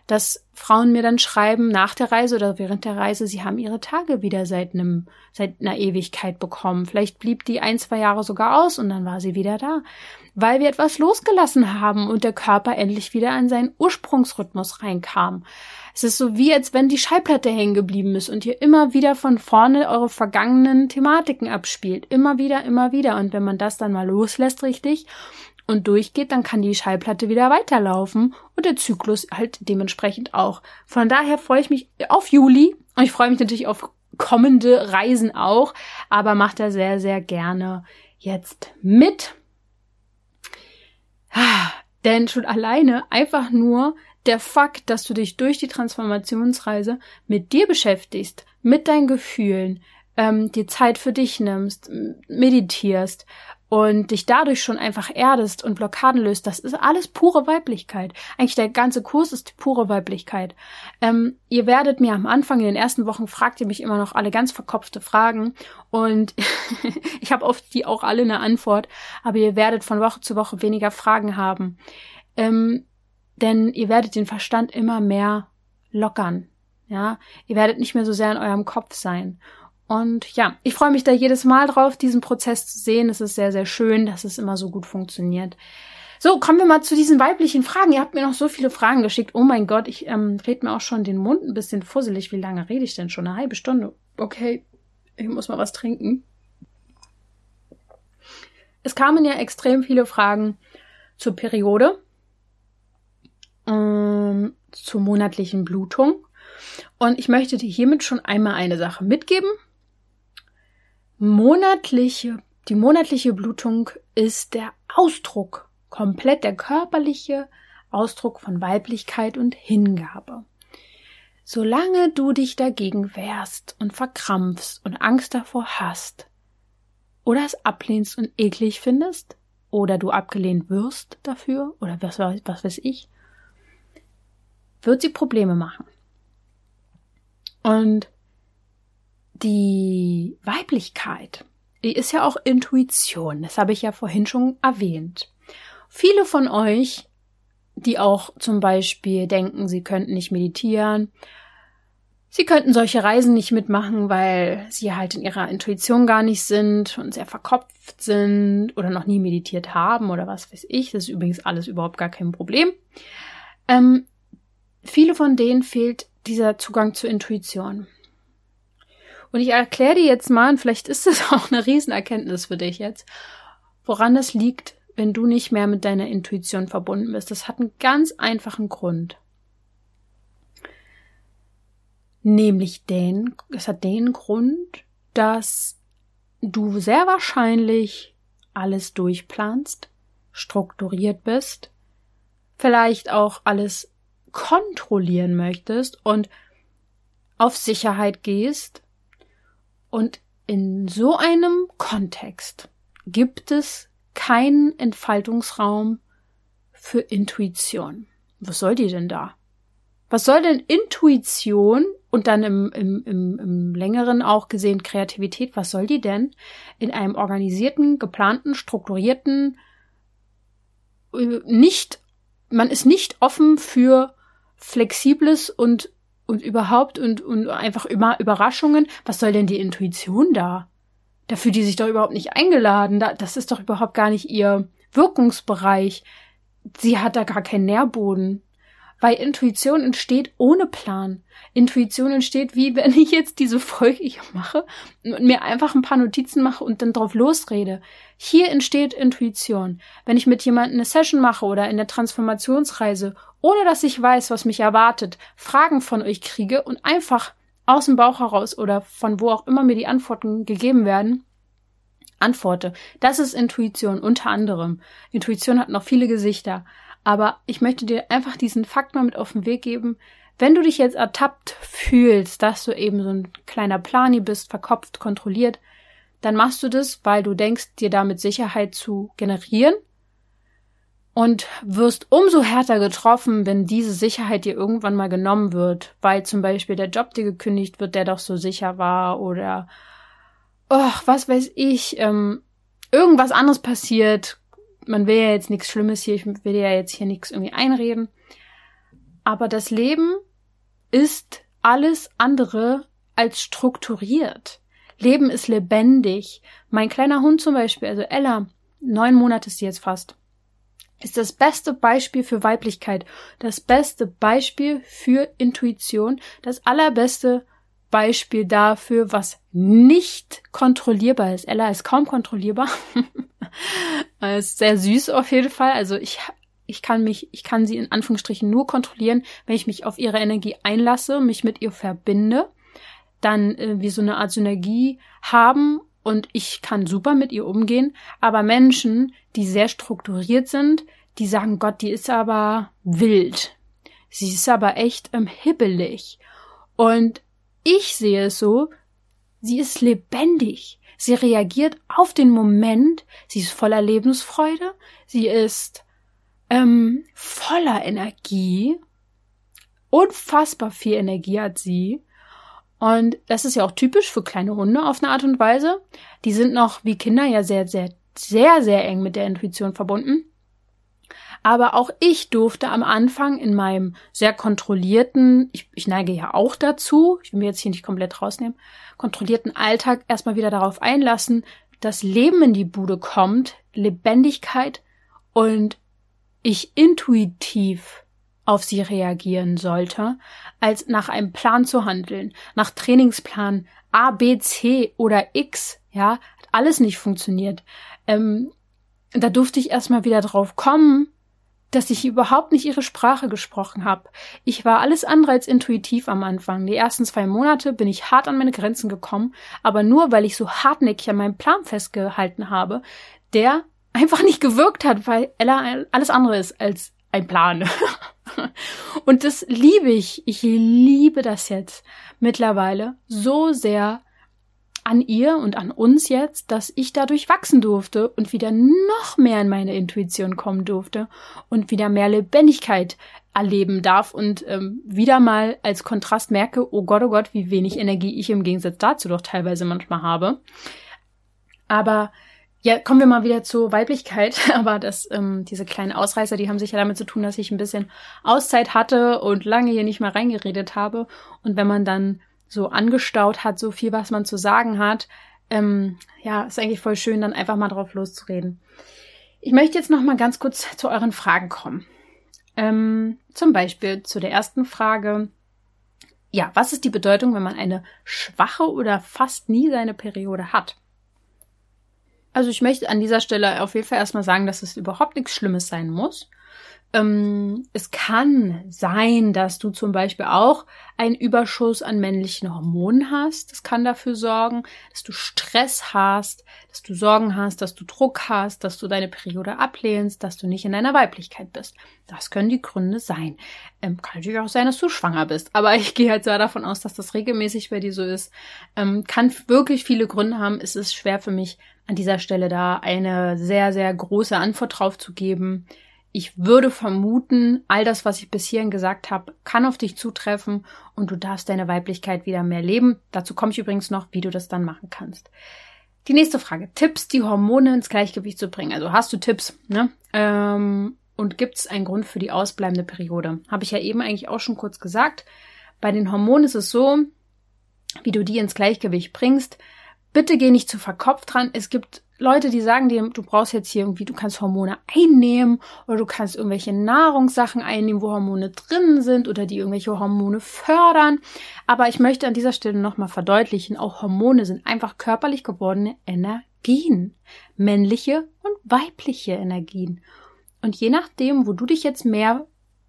Speaker 1: Dass Frauen mir dann schreiben nach der Reise oder während der Reise, sie haben ihre Tage wieder seit einem, seit einer Ewigkeit bekommen. Vielleicht blieb die ein, zwei Jahre sogar aus und dann war sie wieder da. Weil wir etwas losgelassen haben und der Körper endlich wieder an seinen Ursprungsrhythmus reinkam. Es ist so wie, als wenn die Schallplatte hängen geblieben ist und ihr immer wieder von vorne eure vergangenen Thematiken abspielt. Immer wieder, immer wieder. Und wenn man das dann mal loslässt richtig und durchgeht, dann kann die Schallplatte wieder weiterlaufen und der Zyklus halt dementsprechend auch. Von daher freue ich mich auf Juli und ich freue mich natürlich auf kommende Reisen auch, aber macht da sehr, sehr gerne jetzt mit. Ah, denn schon alleine einfach nur der Fakt, dass du dich durch die Transformationsreise mit dir beschäftigst, mit deinen Gefühlen, ähm, dir Zeit für dich nimmst, meditierst und dich dadurch schon einfach erdest und Blockaden löst, das ist alles pure Weiblichkeit. Eigentlich der ganze Kurs ist pure Weiblichkeit. Ähm, ihr werdet mir am Anfang in den ersten Wochen fragt ihr mich immer noch alle ganz verkopfte Fragen und ich habe oft die auch alle eine Antwort, aber ihr werdet von Woche zu Woche weniger Fragen haben. Ähm, denn ihr werdet den Verstand immer mehr lockern. Ja, ihr werdet nicht mehr so sehr in eurem Kopf sein. Und ja, ich freue mich da jedes Mal drauf, diesen Prozess zu sehen. Es ist sehr, sehr schön, dass es immer so gut funktioniert. So, kommen wir mal zu diesen weiblichen Fragen. Ihr habt mir noch so viele Fragen geschickt. Oh mein Gott, ich ähm, red mir auch schon den Mund ein bisschen fusselig. Wie lange rede ich denn schon? Eine halbe Stunde. Okay, ich muss mal was trinken. Es kamen ja extrem viele Fragen zur Periode ähm, zur monatlichen Blutung. Und ich möchte dir hiermit schon einmal eine Sache mitgeben. Monatliche, die monatliche Blutung ist der Ausdruck, komplett der körperliche Ausdruck von Weiblichkeit und Hingabe. Solange du dich dagegen wehrst und verkrampfst und Angst davor hast, oder es ablehnst und eklig findest, oder du abgelehnt wirst dafür, oder was, was weiß ich, wird sie Probleme machen. Und die Weiblichkeit, die ist ja auch Intuition. Das habe ich ja vorhin schon erwähnt. Viele von euch, die auch zum Beispiel denken, sie könnten nicht meditieren, sie könnten solche Reisen nicht mitmachen, weil sie halt in ihrer Intuition gar nicht sind und sehr verkopft sind oder noch nie meditiert haben oder was weiß ich. Das ist übrigens alles überhaupt gar kein Problem. Ähm, viele von denen fehlt dieser Zugang zur Intuition. Und ich erkläre dir jetzt mal, und vielleicht ist das auch eine Riesenerkenntnis für dich jetzt, woran das liegt, wenn du nicht mehr mit deiner Intuition verbunden bist. Das hat einen ganz einfachen Grund. Nämlich den, es hat den Grund, dass du sehr wahrscheinlich alles durchplanst, strukturiert bist, vielleicht auch alles kontrollieren möchtest und auf Sicherheit gehst. Und in so einem Kontext gibt es keinen Entfaltungsraum für Intuition. Was soll die denn da? Was soll denn Intuition und dann im, im, im, im längeren auch gesehen Kreativität, was soll die denn in einem organisierten, geplanten, strukturierten, äh, nicht, man ist nicht offen für Flexibles und, und überhaupt und, und einfach immer Überraschungen. Was soll denn die Intuition da? Da fühlt die sich doch überhaupt nicht eingeladen. Da, das ist doch überhaupt gar nicht ihr Wirkungsbereich. Sie hat da gar keinen Nährboden. Weil Intuition entsteht ohne Plan. Intuition entsteht, wie wenn ich jetzt diese Folge hier mache und mir einfach ein paar Notizen mache und dann drauf losrede. Hier entsteht Intuition. Wenn ich mit jemandem eine Session mache oder in der Transformationsreise, ohne dass ich weiß, was mich erwartet, Fragen von euch kriege und einfach aus dem Bauch heraus oder von wo auch immer mir die Antworten gegeben werden, antworte. Das ist Intuition unter anderem. Intuition hat noch viele Gesichter. Aber ich möchte dir einfach diesen Fakt mal mit auf den Weg geben. Wenn du dich jetzt ertappt fühlst, dass du eben so ein kleiner Plani bist, verkopft, kontrolliert, dann machst du das, weil du denkst, dir damit Sicherheit zu generieren und wirst umso härter getroffen, wenn diese Sicherheit dir irgendwann mal genommen wird, weil zum Beispiel der Job dir gekündigt wird, der doch so sicher war oder oh, was weiß ich, ähm, irgendwas anderes passiert, man will ja jetzt nichts Schlimmes hier, ich will ja jetzt hier nichts irgendwie einreden. Aber das Leben ist alles andere als strukturiert. Leben ist lebendig. Mein kleiner Hund zum Beispiel, also Ella, neun Monate ist sie jetzt fast, ist das beste Beispiel für Weiblichkeit, das beste Beispiel für Intuition, das allerbeste Beispiel dafür, was nicht kontrollierbar ist. Ella ist kaum kontrollierbar. ist sehr süß auf jeden Fall. Also ich, ich kann mich, ich kann sie in Anführungsstrichen nur kontrollieren, wenn ich mich auf ihre Energie einlasse, mich mit ihr verbinde, dann äh, wir so eine Art Synergie haben und ich kann super mit ihr umgehen. Aber Menschen, die sehr strukturiert sind, die sagen, Gott, die ist aber wild. Sie ist aber echt ähm, hibbelig. Und ich sehe es so, sie ist lebendig. Sie reagiert auf den Moment. Sie ist voller Lebensfreude. Sie ist ähm, voller Energie. Unfassbar viel Energie hat sie. Und das ist ja auch typisch für kleine Hunde auf eine Art und Weise. Die sind noch wie Kinder ja sehr, sehr, sehr, sehr eng mit der Intuition verbunden. Aber auch ich durfte am Anfang in meinem sehr kontrollierten, ich, ich neige ja auch dazu, ich will mir jetzt hier nicht komplett rausnehmen, kontrollierten Alltag erstmal wieder darauf einlassen, dass Leben in die Bude kommt, Lebendigkeit und ich intuitiv auf sie reagieren sollte, als nach einem Plan zu handeln, nach Trainingsplan A, B, C oder X, ja, hat alles nicht funktioniert. Ähm, da durfte ich erstmal wieder drauf kommen, dass ich überhaupt nicht ihre Sprache gesprochen habe. Ich war alles andere als intuitiv am Anfang. Die ersten zwei Monate bin ich hart an meine Grenzen gekommen, aber nur weil ich so hartnäckig an meinem Plan festgehalten habe, der einfach nicht gewirkt hat, weil Ella alles andere ist als ein Plan. Und das liebe ich. Ich liebe das jetzt mittlerweile so sehr an ihr und an uns jetzt, dass ich dadurch wachsen durfte und wieder noch mehr in meine Intuition kommen durfte und wieder mehr Lebendigkeit erleben darf und ähm, wieder mal als Kontrast merke, oh Gott, oh Gott, wie wenig Energie ich im Gegensatz dazu doch teilweise manchmal habe. Aber ja, kommen wir mal wieder zur Weiblichkeit. Aber das, ähm, diese kleinen Ausreißer, die haben sich ja damit zu tun, dass ich ein bisschen Auszeit hatte und lange hier nicht mehr reingeredet habe. Und wenn man dann so angestaut hat, so viel, was man zu sagen hat, ähm, ja, ist eigentlich voll schön, dann einfach mal drauf loszureden. Ich möchte jetzt noch mal ganz kurz zu euren Fragen kommen. Ähm, zum Beispiel zu der ersten Frage. Ja, was ist die Bedeutung, wenn man eine schwache oder fast nie seine Periode hat? Also ich möchte an dieser Stelle auf jeden Fall erstmal sagen, dass es überhaupt nichts Schlimmes sein muss. Ähm, es kann sein, dass du zum Beispiel auch einen Überschuss an männlichen Hormonen hast. Das kann dafür sorgen, dass du Stress hast, dass du Sorgen hast, dass du Druck hast, dass du deine Periode ablehnst, dass du nicht in deiner Weiblichkeit bist. Das können die Gründe sein. Ähm, kann natürlich auch sein, dass du schwanger bist. Aber ich gehe halt sehr davon aus, dass das regelmäßig bei dir so ist. Ähm, kann wirklich viele Gründe haben. Es ist schwer für mich, an dieser Stelle da eine sehr, sehr große Antwort drauf zu geben. Ich würde vermuten, all das, was ich bis hierhin gesagt habe, kann auf dich zutreffen und du darfst deine Weiblichkeit wieder mehr leben. Dazu komme ich übrigens noch, wie du das dann machen kannst. Die nächste Frage. Tipps, die Hormone ins Gleichgewicht zu bringen. Also hast du Tipps, ne? Ähm, und gibt es einen Grund für die ausbleibende Periode? Habe ich ja eben eigentlich auch schon kurz gesagt. Bei den Hormonen ist es so, wie du die ins Gleichgewicht bringst, bitte geh nicht zu verkopft dran. Es gibt Leute, die sagen dir, du brauchst jetzt hier irgendwie, du kannst Hormone einnehmen oder du kannst irgendwelche Nahrungssachen einnehmen, wo Hormone drin sind oder die irgendwelche Hormone fördern. Aber ich möchte an dieser Stelle nochmal verdeutlichen, auch Hormone sind einfach körperlich gewordene Energien. Männliche und weibliche Energien. Und je nachdem, wo du dich jetzt mehr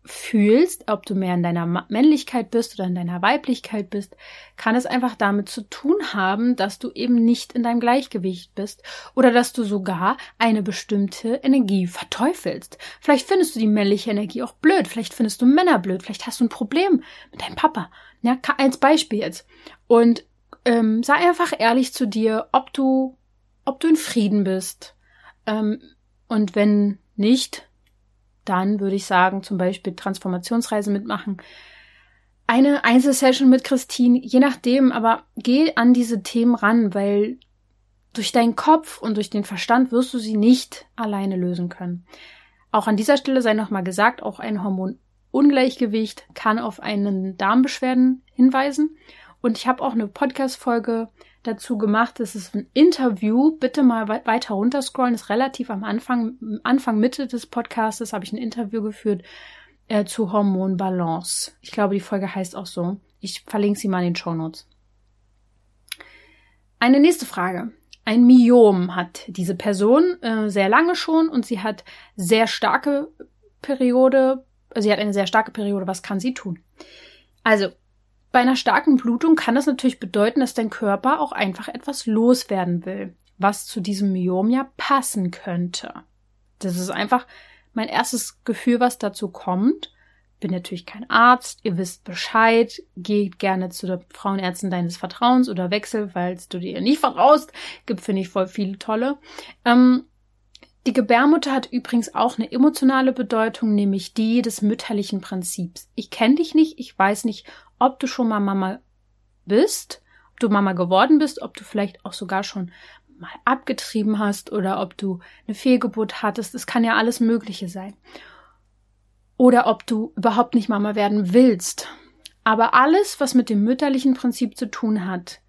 Speaker 1: fühlst, ob du mehr in deiner Männlichkeit bist oder in deiner Weiblichkeit bist, kann es einfach damit zu tun haben, dass du eben nicht in deinem Gleichgewicht bist oder dass du sogar eine bestimmte Energie verteufelst. Vielleicht findest du die männliche Energie auch blöd, vielleicht findest du Männer blöd, vielleicht hast du ein Problem mit deinem Papa. Ja, als Beispiel jetzt. Und ähm, sei einfach ehrlich zu dir, ob du, ob du in Frieden bist. Ähm, und wenn nicht, dann würde ich sagen, zum Beispiel Transformationsreise mitmachen. Eine Einzelsession mit Christine, je nachdem, aber geh an diese Themen ran, weil durch deinen Kopf und durch den Verstand wirst du sie nicht alleine lösen können. Auch an dieser Stelle sei nochmal gesagt, auch ein Hormonungleichgewicht kann auf einen Darmbeschwerden hinweisen. Und ich habe auch eine Podcast-Folge dazu gemacht. Das ist ein Interview. Bitte mal weiter runterscrollen. Ist relativ am Anfang, Anfang, Mitte des Podcasts habe ich ein Interview geführt äh, zu Hormonbalance. Ich glaube, die Folge heißt auch so. Ich verlinke sie mal in den Show Notes. Eine nächste Frage. Ein Myom hat diese Person äh, sehr lange schon und sie hat sehr starke Periode. Sie hat eine sehr starke Periode. Was kann sie tun? Also, bei einer starken Blutung kann das natürlich bedeuten, dass dein Körper auch einfach etwas loswerden will, was zu diesem Myom ja passen könnte. Das ist einfach mein erstes Gefühl, was dazu kommt. Bin natürlich kein Arzt, ihr wisst Bescheid, geht gerne zu der Frauenärztin deines Vertrauens oder wechsel, falls du dir nicht vertraust. Gibt, finde ich, voll viele tolle. Ähm, die Gebärmutter hat übrigens auch eine emotionale Bedeutung, nämlich die des mütterlichen Prinzips. Ich kenne dich nicht, ich weiß nicht, ob du schon mal Mama bist, ob du Mama geworden bist, ob du vielleicht auch sogar schon mal abgetrieben hast oder ob du eine Fehlgeburt hattest. Es kann ja alles Mögliche sein. Oder ob du überhaupt nicht Mama werden willst. Aber alles, was mit dem mütterlichen Prinzip zu tun hat,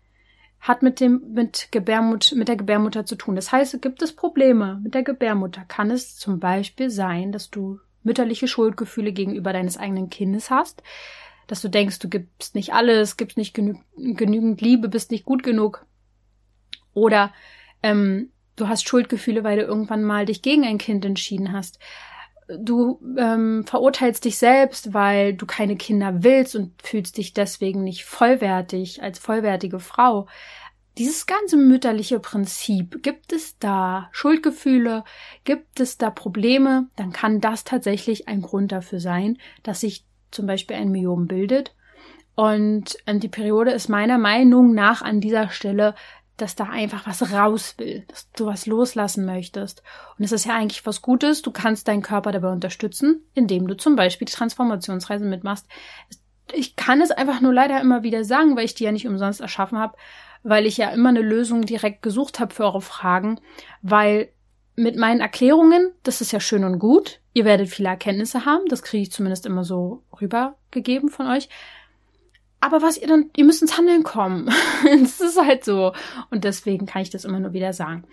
Speaker 1: hat mit dem mit Gebärmut mit der Gebärmutter zu tun. Das heißt, gibt es Probleme mit der Gebärmutter, kann es zum Beispiel sein, dass du mütterliche Schuldgefühle gegenüber deines eigenen Kindes hast, dass du denkst, du gibst nicht alles, gibst nicht genü genügend Liebe, bist nicht gut genug. Oder ähm, du hast Schuldgefühle, weil du irgendwann mal dich gegen ein Kind entschieden hast. Du ähm, verurteilst dich selbst, weil du keine Kinder willst und fühlst dich deswegen nicht vollwertig als vollwertige Frau. dieses ganze mütterliche Prinzip, gibt es da Schuldgefühle, gibt es da Probleme, dann kann das tatsächlich ein Grund dafür sein, dass sich zum Beispiel ein Myom bildet. Und ähm, die Periode ist meiner Meinung nach an dieser Stelle, dass da einfach was raus will, dass du was loslassen möchtest. Und es ist ja eigentlich was Gutes. Du kannst deinen Körper dabei unterstützen, indem du zum Beispiel die Transformationsreise mitmachst. Ich kann es einfach nur leider immer wieder sagen, weil ich die ja nicht umsonst erschaffen habe weil ich ja immer eine Lösung direkt gesucht habe für eure Fragen, weil mit meinen Erklärungen, das ist ja schön und gut, ihr werdet viele Erkenntnisse haben, das kriege ich zumindest immer so rübergegeben von euch. Aber was ihr dann, ihr müsst ins Handeln kommen. das ist halt so. Und deswegen kann ich das immer nur wieder sagen.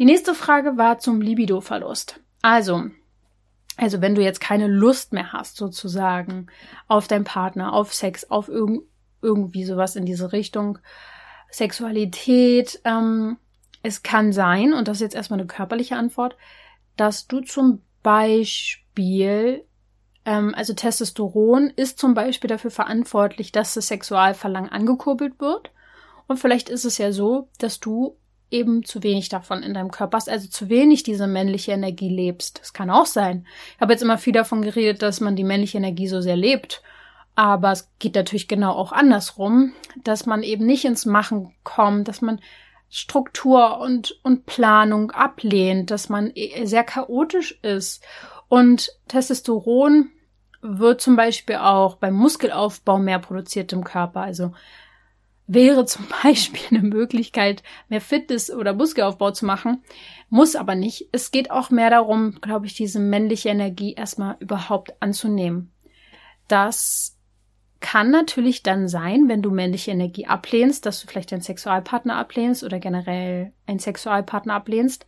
Speaker 1: Die nächste Frage war zum Libido-Verlust. Also, also wenn du jetzt keine Lust mehr hast, sozusagen, auf deinen Partner, auf Sex, auf irg irgendwie sowas in diese Richtung, Sexualität. Ähm, es kann sein, und das ist jetzt erstmal eine körperliche Antwort, dass du zum Beispiel, ähm, also Testosteron ist zum Beispiel dafür verantwortlich, dass das Sexualverlangen angekurbelt wird. Und vielleicht ist es ja so, dass du eben zu wenig davon in deinem Körper hast, also zu wenig diese männliche Energie lebst. Das kann auch sein. Ich habe jetzt immer viel davon geredet, dass man die männliche Energie so sehr lebt. Aber es geht natürlich genau auch andersrum, dass man eben nicht ins Machen kommt, dass man Struktur und, und Planung ablehnt, dass man e, sehr chaotisch ist. Und Testosteron wird zum Beispiel auch beim Muskelaufbau mehr produziert im Körper. Also wäre zum Beispiel eine Möglichkeit, mehr Fitness oder Muskelaufbau zu machen, muss aber nicht. Es geht auch mehr darum, glaube ich, diese männliche Energie erstmal überhaupt anzunehmen. Das kann natürlich dann sein, wenn du männliche Energie ablehnst, dass du vielleicht deinen Sexualpartner ablehnst oder generell einen Sexualpartner ablehnst,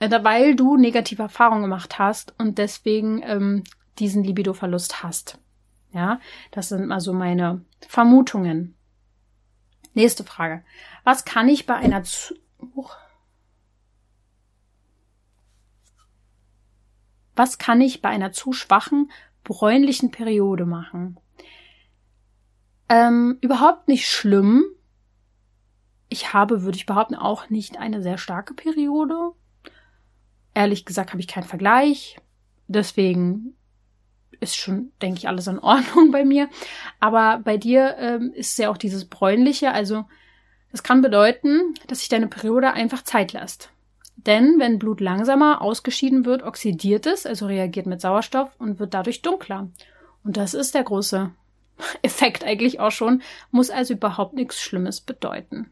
Speaker 1: äh, weil du negative Erfahrungen gemacht hast und deswegen ähm, diesen Libido-Verlust hast. Ja, das sind mal so meine Vermutungen. Nächste Frage. Was kann ich bei einer zu Was kann ich bei einer zu schwachen bräunlichen Periode machen? Ähm, überhaupt nicht schlimm. Ich habe, würde ich behaupten, auch nicht eine sehr starke Periode. Ehrlich gesagt habe ich keinen Vergleich. Deswegen ist schon, denke ich, alles in Ordnung bei mir. Aber bei dir ähm, ist ja auch dieses bräunliche. Also das kann bedeuten, dass sich deine Periode einfach Zeit lässt. Denn wenn Blut langsamer ausgeschieden wird, oxidiert es, also reagiert mit Sauerstoff und wird dadurch dunkler. Und das ist der große Effekt eigentlich auch schon, muss also überhaupt nichts Schlimmes bedeuten.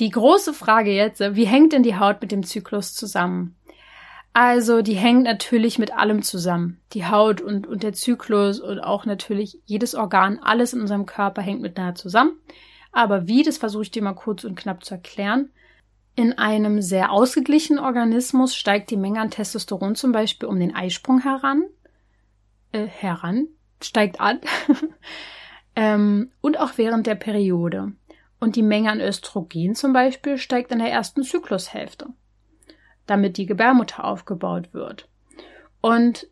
Speaker 1: Die große Frage jetzt, wie hängt denn die Haut mit dem Zyklus zusammen? Also, die hängt natürlich mit allem zusammen. Die Haut und, und der Zyklus und auch natürlich jedes Organ, alles in unserem Körper hängt miteinander zusammen. Aber wie, das versuche ich dir mal kurz und knapp zu erklären. In einem sehr ausgeglichenen Organismus steigt die Menge an Testosteron zum Beispiel um den Eisprung heran, äh, heran, steigt an. ähm, und auch während der Periode. Und die Menge an Östrogen zum Beispiel steigt in der ersten Zyklushälfte, damit die Gebärmutter aufgebaut wird. Und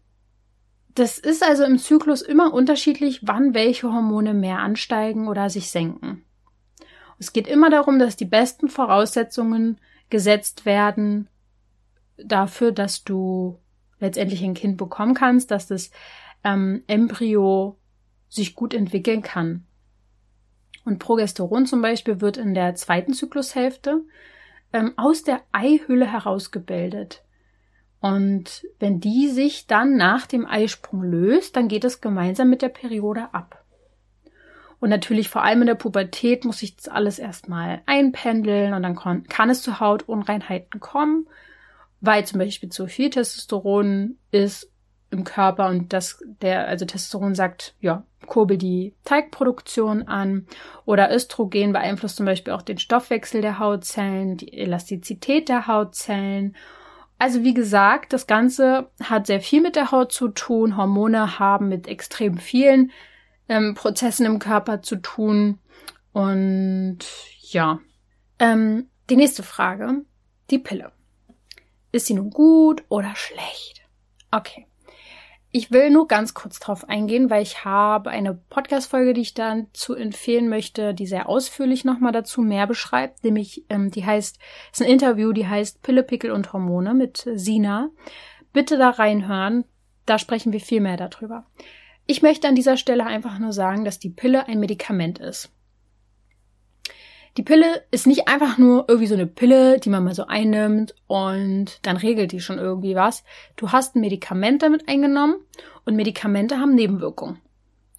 Speaker 1: das ist also im Zyklus immer unterschiedlich, wann welche Hormone mehr ansteigen oder sich senken. Es geht immer darum, dass die besten Voraussetzungen gesetzt werden dafür, dass du letztendlich ein Kind bekommen kannst, dass das ähm, Embryo sich gut entwickeln kann. Und Progesteron zum Beispiel wird in der zweiten Zyklushälfte ähm, aus der Eihülle herausgebildet. Und wenn die sich dann nach dem Eisprung löst, dann geht es gemeinsam mit der Periode ab. Und natürlich vor allem in der Pubertät muss sich das alles erstmal einpendeln und dann kann, kann es zu Hautunreinheiten kommen, weil zum Beispiel zu viel Testosteron ist im Körper und das, der, also Testosteron sagt, ja, kurbel die Teigproduktion an oder Östrogen beeinflusst zum Beispiel auch den Stoffwechsel der Hautzellen, die Elastizität der Hautzellen. Also wie gesagt, das Ganze hat sehr viel mit der Haut zu tun. Hormone haben mit extrem vielen ähm, Prozessen im Körper zu tun. Und ja, ähm, die nächste Frage, die Pille. Ist sie nun gut oder schlecht? Okay. Ich will nur ganz kurz drauf eingehen, weil ich habe eine Podcast-Folge, die ich dazu empfehlen möchte, die sehr ausführlich nochmal dazu mehr beschreibt, nämlich ähm, die heißt, ist ein Interview, die heißt Pille, Pickel und Hormone mit Sina. Bitte da reinhören, da sprechen wir viel mehr darüber. Ich möchte an dieser Stelle einfach nur sagen, dass die Pille ein Medikament ist. Die Pille ist nicht einfach nur irgendwie so eine Pille, die man mal so einnimmt und dann regelt die schon irgendwie was. Du hast ein Medikament damit eingenommen und Medikamente haben Nebenwirkungen.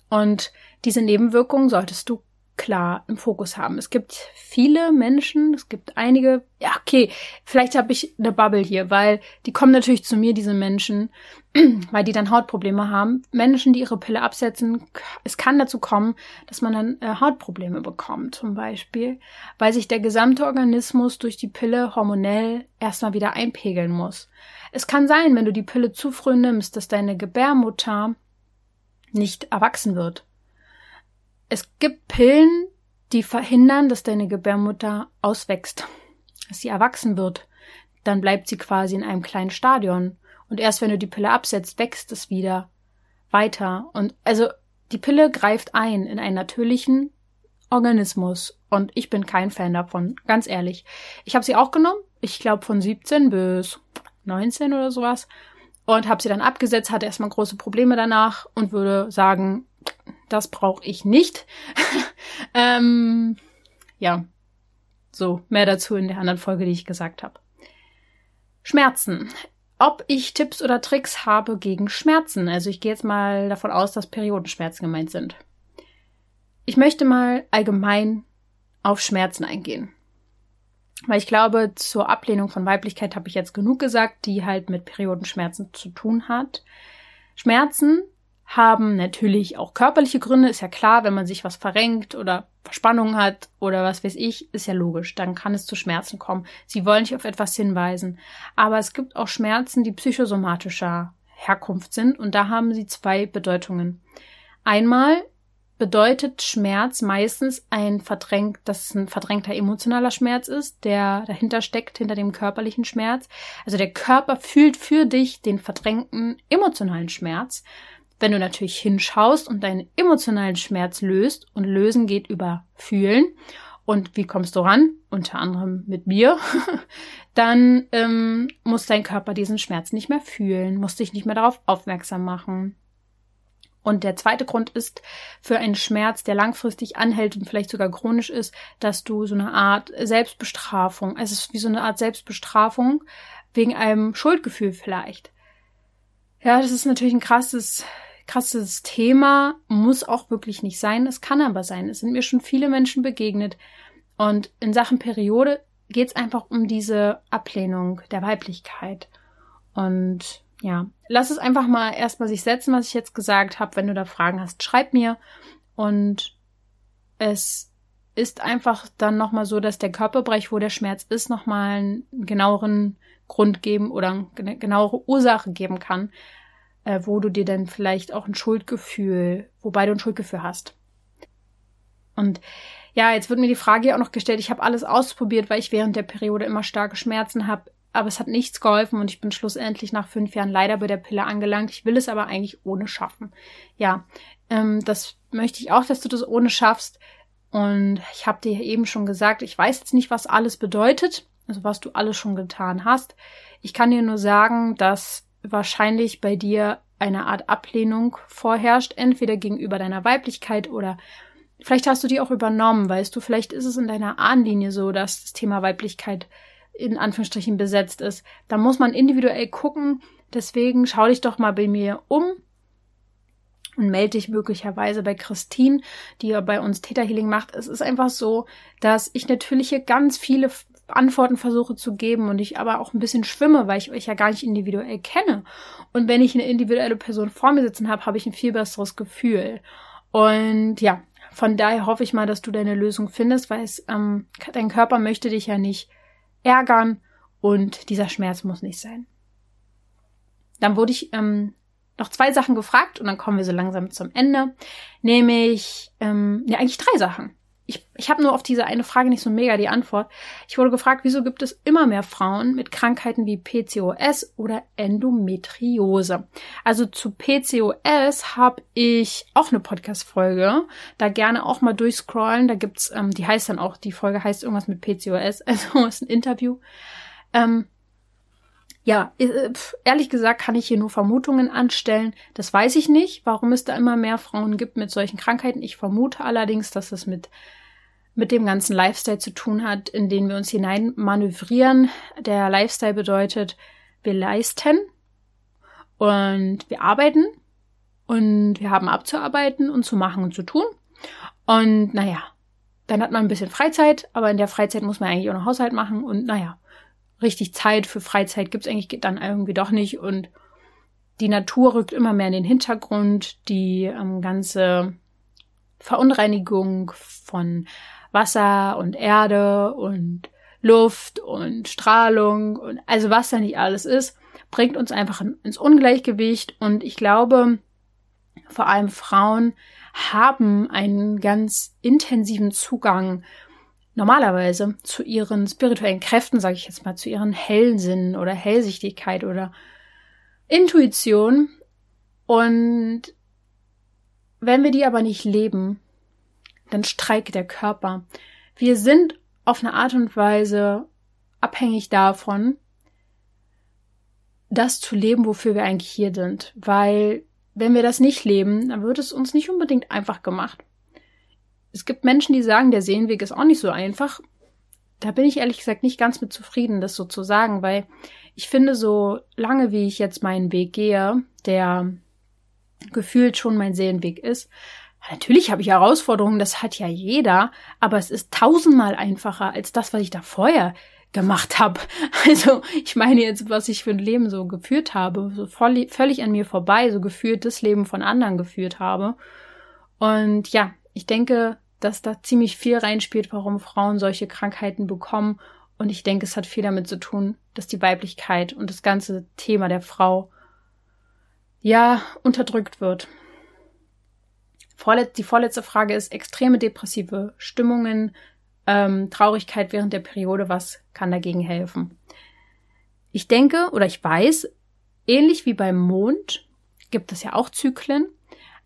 Speaker 1: Und diese Nebenwirkungen solltest du klar im Fokus haben. Es gibt viele Menschen, es gibt einige, ja, okay, vielleicht habe ich eine Bubble hier, weil die kommen natürlich zu mir, diese Menschen, weil die dann Hautprobleme haben. Menschen, die ihre Pille absetzen, es kann dazu kommen, dass man dann äh, Hautprobleme bekommt, zum Beispiel, weil sich der gesamte Organismus durch die Pille hormonell erstmal wieder einpegeln muss. Es kann sein, wenn du die Pille zu früh nimmst, dass deine Gebärmutter nicht erwachsen wird es gibt Pillen, die verhindern, dass deine Gebärmutter auswächst, dass sie erwachsen wird. Dann bleibt sie quasi in einem kleinen Stadion. Und erst wenn du die Pille absetzt, wächst es wieder weiter. Und also die Pille greift ein in einen natürlichen Organismus. Und ich bin kein Fan davon, ganz ehrlich. Ich habe sie auch genommen, ich glaube von 17 bis 19 oder sowas. Und habe sie dann abgesetzt, hatte erstmal große Probleme danach und würde sagen, das brauche ich nicht. ähm, ja, so, mehr dazu in der anderen Folge, die ich gesagt habe. Schmerzen. Ob ich Tipps oder Tricks habe gegen Schmerzen. Also ich gehe jetzt mal davon aus, dass Periodenschmerzen gemeint sind. Ich möchte mal allgemein auf Schmerzen eingehen. Weil ich glaube, zur Ablehnung von Weiblichkeit habe ich jetzt genug gesagt, die halt mit Periodenschmerzen zu tun hat. Schmerzen haben natürlich auch körperliche Gründe, ist ja klar, wenn man sich was verrenkt oder Verspannung hat oder was weiß ich, ist ja logisch, dann kann es zu Schmerzen kommen. Sie wollen nicht auf etwas hinweisen. Aber es gibt auch Schmerzen, die psychosomatischer Herkunft sind und da haben sie zwei Bedeutungen. Einmal bedeutet Schmerz meistens ein verdrängt, dass es ein verdrängter emotionaler Schmerz ist, der dahinter steckt, hinter dem körperlichen Schmerz. Also der Körper fühlt für dich den verdrängten emotionalen Schmerz. Wenn du natürlich hinschaust und deinen emotionalen Schmerz löst und lösen geht über fühlen und wie kommst du ran? Unter anderem mit mir. dann ähm, muss dein Körper diesen Schmerz nicht mehr fühlen, muss dich nicht mehr darauf aufmerksam machen. Und der zweite Grund ist für einen Schmerz, der langfristig anhält und vielleicht sogar chronisch ist, dass du so eine Art Selbstbestrafung, es ist wie so eine Art Selbstbestrafung wegen einem Schuldgefühl vielleicht. Ja, das ist natürlich ein krasses krasses Thema, muss auch wirklich nicht sein, es kann aber sein. Es sind mir schon viele Menschen begegnet. Und in Sachen Periode geht es einfach um diese Ablehnung der Weiblichkeit. Und ja, lass es einfach mal erstmal sich setzen, was ich jetzt gesagt habe. Wenn du da Fragen hast, schreib mir. Und es ist einfach dann nochmal so, dass der Körperbereich, wo der Schmerz ist, nochmal einen genaueren Grund geben oder eine genauere Ursache geben kann, äh, wo du dir dann vielleicht auch ein Schuldgefühl, wobei du ein Schuldgefühl hast. Und ja, jetzt wird mir die Frage ja auch noch gestellt, ich habe alles ausprobiert, weil ich während der Periode immer starke Schmerzen habe, aber es hat nichts geholfen und ich bin schlussendlich nach fünf Jahren leider bei der Pille angelangt. Ich will es aber eigentlich ohne schaffen. Ja, ähm, das möchte ich auch, dass du das ohne schaffst. Und ich habe dir eben schon gesagt, ich weiß jetzt nicht, was alles bedeutet, also was du alles schon getan hast. Ich kann dir nur sagen, dass wahrscheinlich bei dir eine Art Ablehnung vorherrscht, entweder gegenüber deiner Weiblichkeit oder vielleicht hast du die auch übernommen, weißt du, vielleicht ist es in deiner Ahnenlinie so, dass das Thema Weiblichkeit in Anführungsstrichen besetzt ist. Da muss man individuell gucken. Deswegen schau dich doch mal bei mir um und melde dich möglicherweise bei Christine, die ja bei uns Täterhealing macht. Es ist einfach so, dass ich natürlich hier ganz viele Antworten versuche zu geben und ich aber auch ein bisschen schwimme, weil ich euch ja gar nicht individuell kenne. Und wenn ich eine individuelle Person vor mir sitzen habe, habe ich ein viel besseres Gefühl. Und ja, von daher hoffe ich mal, dass du deine Lösung findest, weil es, ähm, dein Körper möchte dich ja nicht ärgern und dieser Schmerz muss nicht sein. Dann wurde ich ähm, noch zwei Sachen gefragt und dann kommen wir so langsam zum Ende. Nämlich, ähm, ja, eigentlich drei Sachen. Ich, ich habe nur auf diese eine Frage nicht so mega die Antwort. Ich wurde gefragt, wieso gibt es immer mehr Frauen mit Krankheiten wie PCOS oder Endometriose? Also zu PCOS habe ich auch eine Podcast-Folge. Da gerne auch mal durchscrollen. Da gibt's, ähm, die heißt dann auch, die Folge heißt irgendwas mit PCOS, also ist ein Interview. Ähm, ja, äh, ehrlich gesagt kann ich hier nur Vermutungen anstellen. Das weiß ich nicht, warum es da immer mehr Frauen gibt mit solchen Krankheiten. Ich vermute allerdings, dass es mit mit dem ganzen Lifestyle zu tun hat, in den wir uns hinein manövrieren. Der Lifestyle bedeutet, wir leisten und wir arbeiten und wir haben abzuarbeiten und zu machen und zu tun. Und naja, dann hat man ein bisschen Freizeit, aber in der Freizeit muss man eigentlich auch noch Haushalt machen und naja, richtig Zeit für Freizeit gibt's eigentlich dann irgendwie doch nicht und die Natur rückt immer mehr in den Hintergrund, die ähm, ganze Verunreinigung von Wasser und Erde und Luft und Strahlung und also was da nicht alles ist, bringt uns einfach ins Ungleichgewicht und ich glaube, vor allem Frauen haben einen ganz intensiven Zugang normalerweise zu ihren spirituellen Kräften, sage ich jetzt mal, zu ihren hellen Sinnen oder Hellsichtigkeit oder Intuition. Und wenn wir die aber nicht leben, dann streikt der Körper. Wir sind auf eine Art und Weise abhängig davon, das zu leben, wofür wir eigentlich hier sind. Weil wenn wir das nicht leben, dann wird es uns nicht unbedingt einfach gemacht. Es gibt Menschen, die sagen, der Seelenweg ist auch nicht so einfach. Da bin ich ehrlich gesagt nicht ganz mit zufrieden, das so zu sagen, weil ich finde, so lange wie ich jetzt meinen Weg gehe, der gefühlt schon mein Seelenweg ist, Natürlich habe ich Herausforderungen, das hat ja jeder, aber es ist tausendmal einfacher als das, was ich da vorher gemacht habe. Also ich meine jetzt, was ich für ein Leben so geführt habe, so voll, völlig an mir vorbei, so gefühlt das Leben von anderen geführt habe. Und ja, ich denke, dass da ziemlich viel reinspielt, warum Frauen solche Krankheiten bekommen. Und ich denke, es hat viel damit zu tun, dass die Weiblichkeit und das ganze Thema der Frau ja unterdrückt wird. Vorletz die vorletzte Frage ist extreme depressive Stimmungen, ähm, Traurigkeit während der Periode. Was kann dagegen helfen? Ich denke oder ich weiß, ähnlich wie beim Mond gibt es ja auch Zyklen.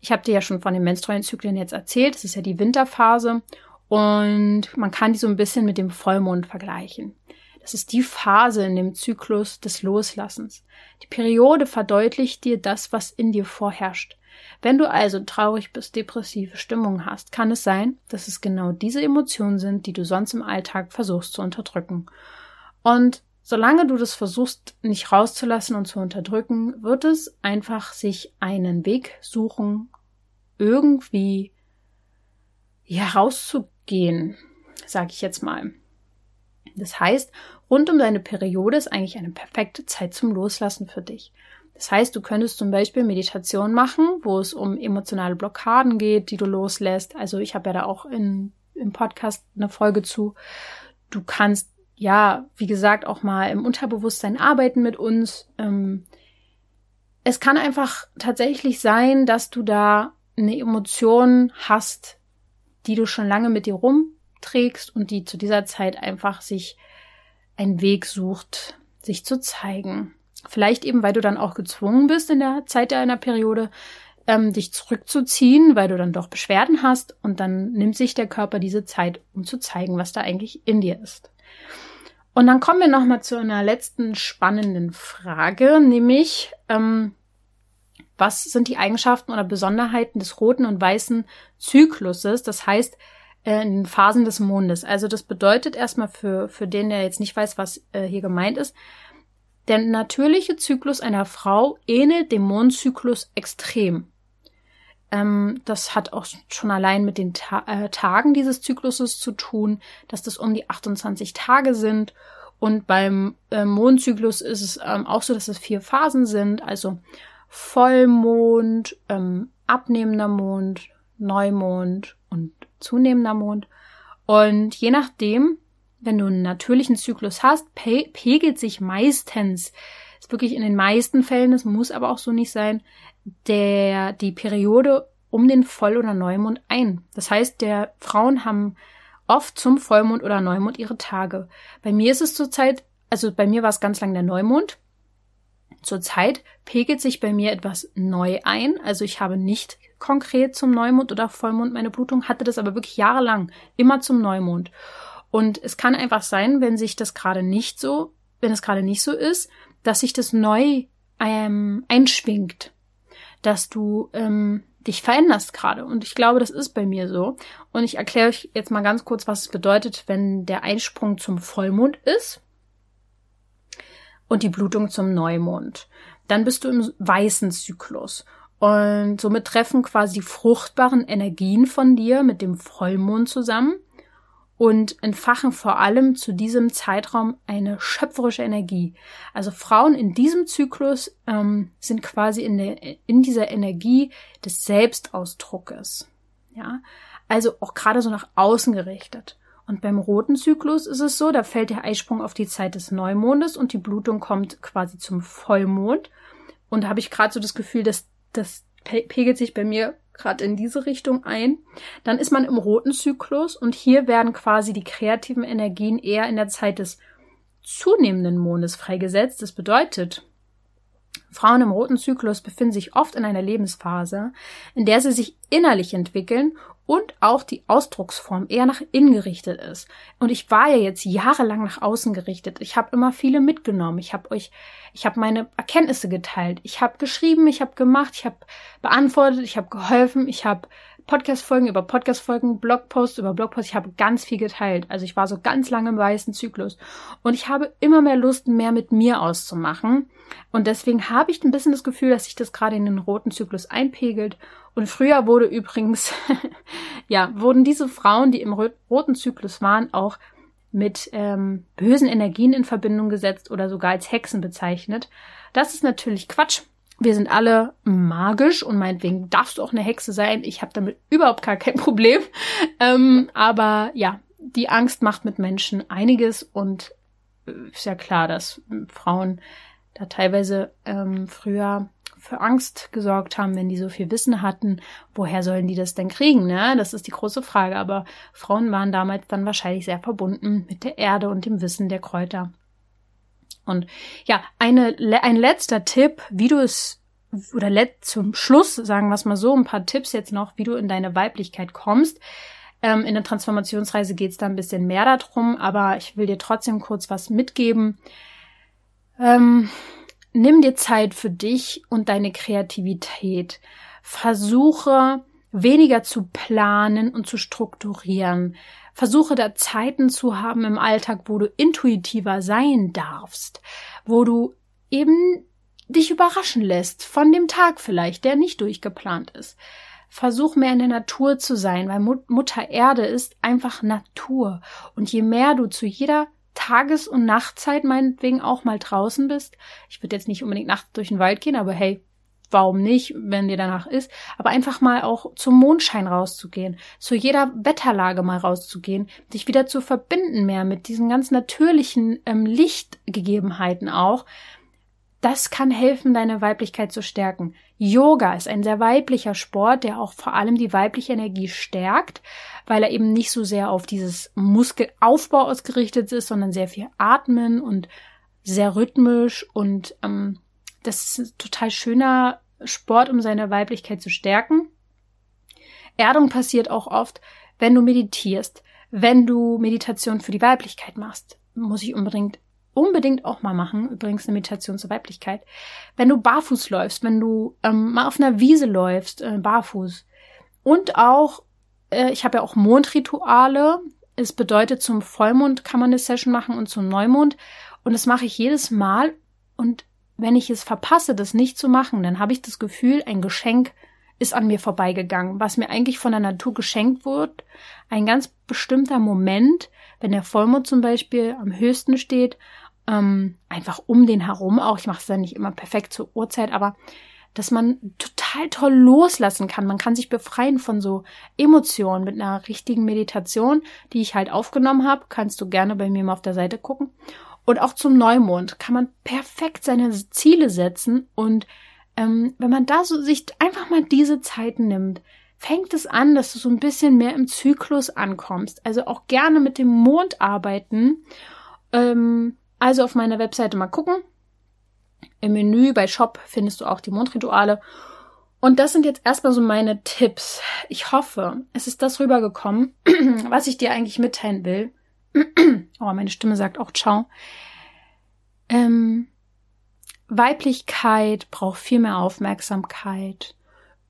Speaker 1: Ich habe dir ja schon von den menstruellen Zyklen jetzt erzählt. Das ist ja die Winterphase und man kann die so ein bisschen mit dem Vollmond vergleichen. Das ist die Phase in dem Zyklus des Loslassens. Die Periode verdeutlicht dir das, was in dir vorherrscht. Wenn du also traurig bist, depressive Stimmung hast, kann es sein, dass es genau diese Emotionen sind, die du sonst im Alltag versuchst zu unterdrücken. Und solange du das versuchst nicht rauszulassen und zu unterdrücken, wird es einfach sich einen Weg suchen, irgendwie ja rauszugehen, sage ich jetzt mal. Das heißt, rund um deine Periode ist eigentlich eine perfekte Zeit zum Loslassen für dich. Das heißt, du könntest zum Beispiel Meditation machen, wo es um emotionale Blockaden geht, die du loslässt. Also ich habe ja da auch in, im Podcast eine Folge zu. Du kannst ja, wie gesagt, auch mal im Unterbewusstsein arbeiten mit uns. Ähm, es kann einfach tatsächlich sein, dass du da eine Emotion hast, die du schon lange mit dir rumträgst und die zu dieser Zeit einfach sich einen Weg sucht, sich zu zeigen. Vielleicht eben, weil du dann auch gezwungen bist in der Zeit deiner Periode, ähm, dich zurückzuziehen, weil du dann doch Beschwerden hast und dann nimmt sich der Körper diese Zeit, um zu zeigen, was da eigentlich in dir ist. Und dann kommen wir nochmal zu einer letzten spannenden Frage, nämlich, ähm, was sind die Eigenschaften oder Besonderheiten des roten und weißen Zykluses? Das heißt, äh, in den Phasen des Mondes. Also das bedeutet erstmal für, für den, der jetzt nicht weiß, was äh, hier gemeint ist, der natürliche Zyklus einer Frau ähnelt dem Mondzyklus extrem. Ähm, das hat auch schon allein mit den Ta äh, Tagen dieses Zykluses zu tun, dass das um die 28 Tage sind. Und beim äh, Mondzyklus ist es ähm, auch so, dass es vier Phasen sind, also Vollmond, ähm, abnehmender Mond, Neumond und zunehmender Mond. Und je nachdem, wenn du einen natürlichen Zyklus hast, pe pegelt sich meistens, ist wirklich in den meisten Fällen, das muss aber auch so nicht sein, der, die Periode um den Voll- oder Neumond ein. Das heißt, der Frauen haben oft zum Vollmond oder Neumond ihre Tage. Bei mir ist es zurzeit, also bei mir war es ganz lang der Neumond. Zurzeit pegelt sich bei mir etwas neu ein. Also ich habe nicht konkret zum Neumond oder Vollmond meine Blutung, hatte das aber wirklich jahrelang immer zum Neumond. Und es kann einfach sein, wenn sich das gerade nicht so, wenn es gerade nicht so ist, dass sich das neu ähm, einschwingt, dass du ähm, dich veränderst gerade. Und ich glaube, das ist bei mir so. Und ich erkläre euch jetzt mal ganz kurz, was es bedeutet, wenn der Einsprung zum Vollmond ist und die Blutung zum Neumond. Dann bist du im weißen Zyklus. Und somit treffen quasi die fruchtbaren Energien von dir mit dem Vollmond zusammen und entfachen vor allem zu diesem Zeitraum eine schöpferische Energie. Also Frauen in diesem Zyklus ähm, sind quasi in, der, in dieser Energie des Selbstausdruckes. Ja, also auch gerade so nach außen gerichtet. Und beim roten Zyklus ist es so, da fällt der Eisprung auf die Zeit des Neumondes und die Blutung kommt quasi zum Vollmond. Und da habe ich gerade so das Gefühl, dass das pegelt sich bei mir gerade in diese Richtung ein. Dann ist man im roten Zyklus und hier werden quasi die kreativen Energien eher in der Zeit des zunehmenden Mondes freigesetzt. Das bedeutet, Frauen im roten Zyklus befinden sich oft in einer Lebensphase, in der sie sich innerlich entwickeln und auch die Ausdrucksform eher nach innen gerichtet ist. Und ich war ja jetzt jahrelang nach außen gerichtet. Ich habe immer viele mitgenommen. Ich habe euch, ich habe meine Erkenntnisse geteilt. Ich habe geschrieben, ich habe gemacht, ich habe beantwortet, ich habe geholfen, ich habe Podcast-Folgen über Podcast-Folgen, Blogposts über Blogposts. Ich habe ganz viel geteilt. Also ich war so ganz lange im weißen Zyklus. Und ich habe immer mehr Lust, mehr mit mir auszumachen. Und deswegen habe ich ein bisschen das Gefühl, dass sich das gerade in den roten Zyklus einpegelt. Und früher wurde übrigens, ja, wurden diese Frauen, die im roten Zyklus waren, auch mit ähm, bösen Energien in Verbindung gesetzt oder sogar als Hexen bezeichnet. Das ist natürlich Quatsch wir sind alle magisch und meinetwegen darfst du auch eine Hexe sein. Ich habe damit überhaupt gar kein Problem. Ähm, aber ja, die Angst macht mit Menschen einiges und äh, ist ja klar, dass Frauen da teilweise ähm, früher für Angst gesorgt haben, wenn die so viel Wissen hatten. Woher sollen die das denn kriegen? Ne? Das ist die große Frage. Aber Frauen waren damals dann wahrscheinlich sehr verbunden mit der Erde und dem Wissen der Kräuter. Und ja, eine, ein letzter Tipp, wie du es oder let, zum Schluss, sagen wir es mal so, ein paar Tipps jetzt noch, wie du in deine Weiblichkeit kommst. Ähm, in der Transformationsreise geht es da ein bisschen mehr darum, aber ich will dir trotzdem kurz was mitgeben. Ähm, nimm dir Zeit für dich und deine Kreativität. Versuche weniger zu planen und zu strukturieren. Versuche da Zeiten zu haben im Alltag, wo du intuitiver sein darfst, wo du eben dich überraschen lässt von dem Tag vielleicht, der nicht durchgeplant ist. Versuch mehr in der Natur zu sein, weil Mutter Erde ist einfach Natur. Und je mehr du zu jeder Tages- und Nachtzeit meinetwegen auch mal draußen bist, ich würde jetzt nicht unbedingt nachts durch den Wald gehen, aber hey, warum nicht, wenn dir danach ist, aber einfach mal auch zum Mondschein rauszugehen, zu jeder Wetterlage mal rauszugehen, dich wieder zu verbinden mehr mit diesen ganz natürlichen ähm, Lichtgegebenheiten auch. Das kann helfen, deine Weiblichkeit zu stärken. Yoga ist ein sehr weiblicher Sport, der auch vor allem die weibliche Energie stärkt, weil er eben nicht so sehr auf dieses Muskelaufbau ausgerichtet ist, sondern sehr viel atmen und sehr rhythmisch und ähm, das ist ein total schöner Sport, um seine Weiblichkeit zu stärken. Erdung passiert auch oft, wenn du meditierst, wenn du Meditation für die Weiblichkeit machst. Muss ich unbedingt unbedingt auch mal machen, übrigens eine Meditation zur Weiblichkeit. Wenn du barfuß läufst, wenn du ähm, mal auf einer Wiese läufst, äh, barfuß. Und auch, äh, ich habe ja auch Mondrituale. Es bedeutet, zum Vollmond kann man eine Session machen und zum Neumond. Und das mache ich jedes Mal. Und wenn ich es verpasse, das nicht zu machen, dann habe ich das Gefühl, ein Geschenk ist an mir vorbeigegangen, was mir eigentlich von der Natur geschenkt wird. Ein ganz bestimmter Moment, wenn der Vollmond zum Beispiel am höchsten steht, ähm, einfach um den herum auch. Ich mache es dann nicht immer perfekt zur Uhrzeit, aber dass man total toll loslassen kann. Man kann sich befreien von so Emotionen mit einer richtigen Meditation, die ich halt aufgenommen habe. Kannst du gerne bei mir mal auf der Seite gucken. Und auch zum Neumond kann man perfekt seine Ziele setzen und ähm, wenn man da so sich einfach mal diese Zeit nimmt, fängt es an, dass du so ein bisschen mehr im Zyklus ankommst. Also auch gerne mit dem Mond arbeiten. Ähm, also auf meiner Webseite mal gucken. Im Menü bei Shop findest du auch die Mondrituale. Und das sind jetzt erstmal so meine Tipps. Ich hoffe, es ist das rübergekommen, was ich dir eigentlich mitteilen will. oh, meine Stimme sagt auch Ciao. Ähm, Weiblichkeit braucht viel mehr Aufmerksamkeit.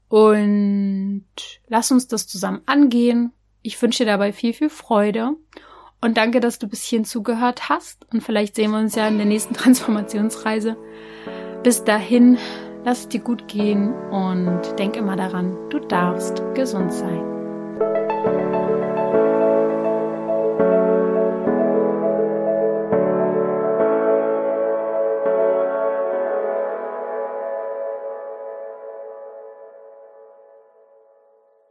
Speaker 1: Und lass uns das zusammen angehen. Ich wünsche dir dabei viel, viel Freude. Und danke, dass du bis hierhin zugehört hast. Und vielleicht sehen wir uns ja in der nächsten Transformationsreise. Bis dahin, lass es dir gut gehen und denk immer daran, du darfst gesund sein.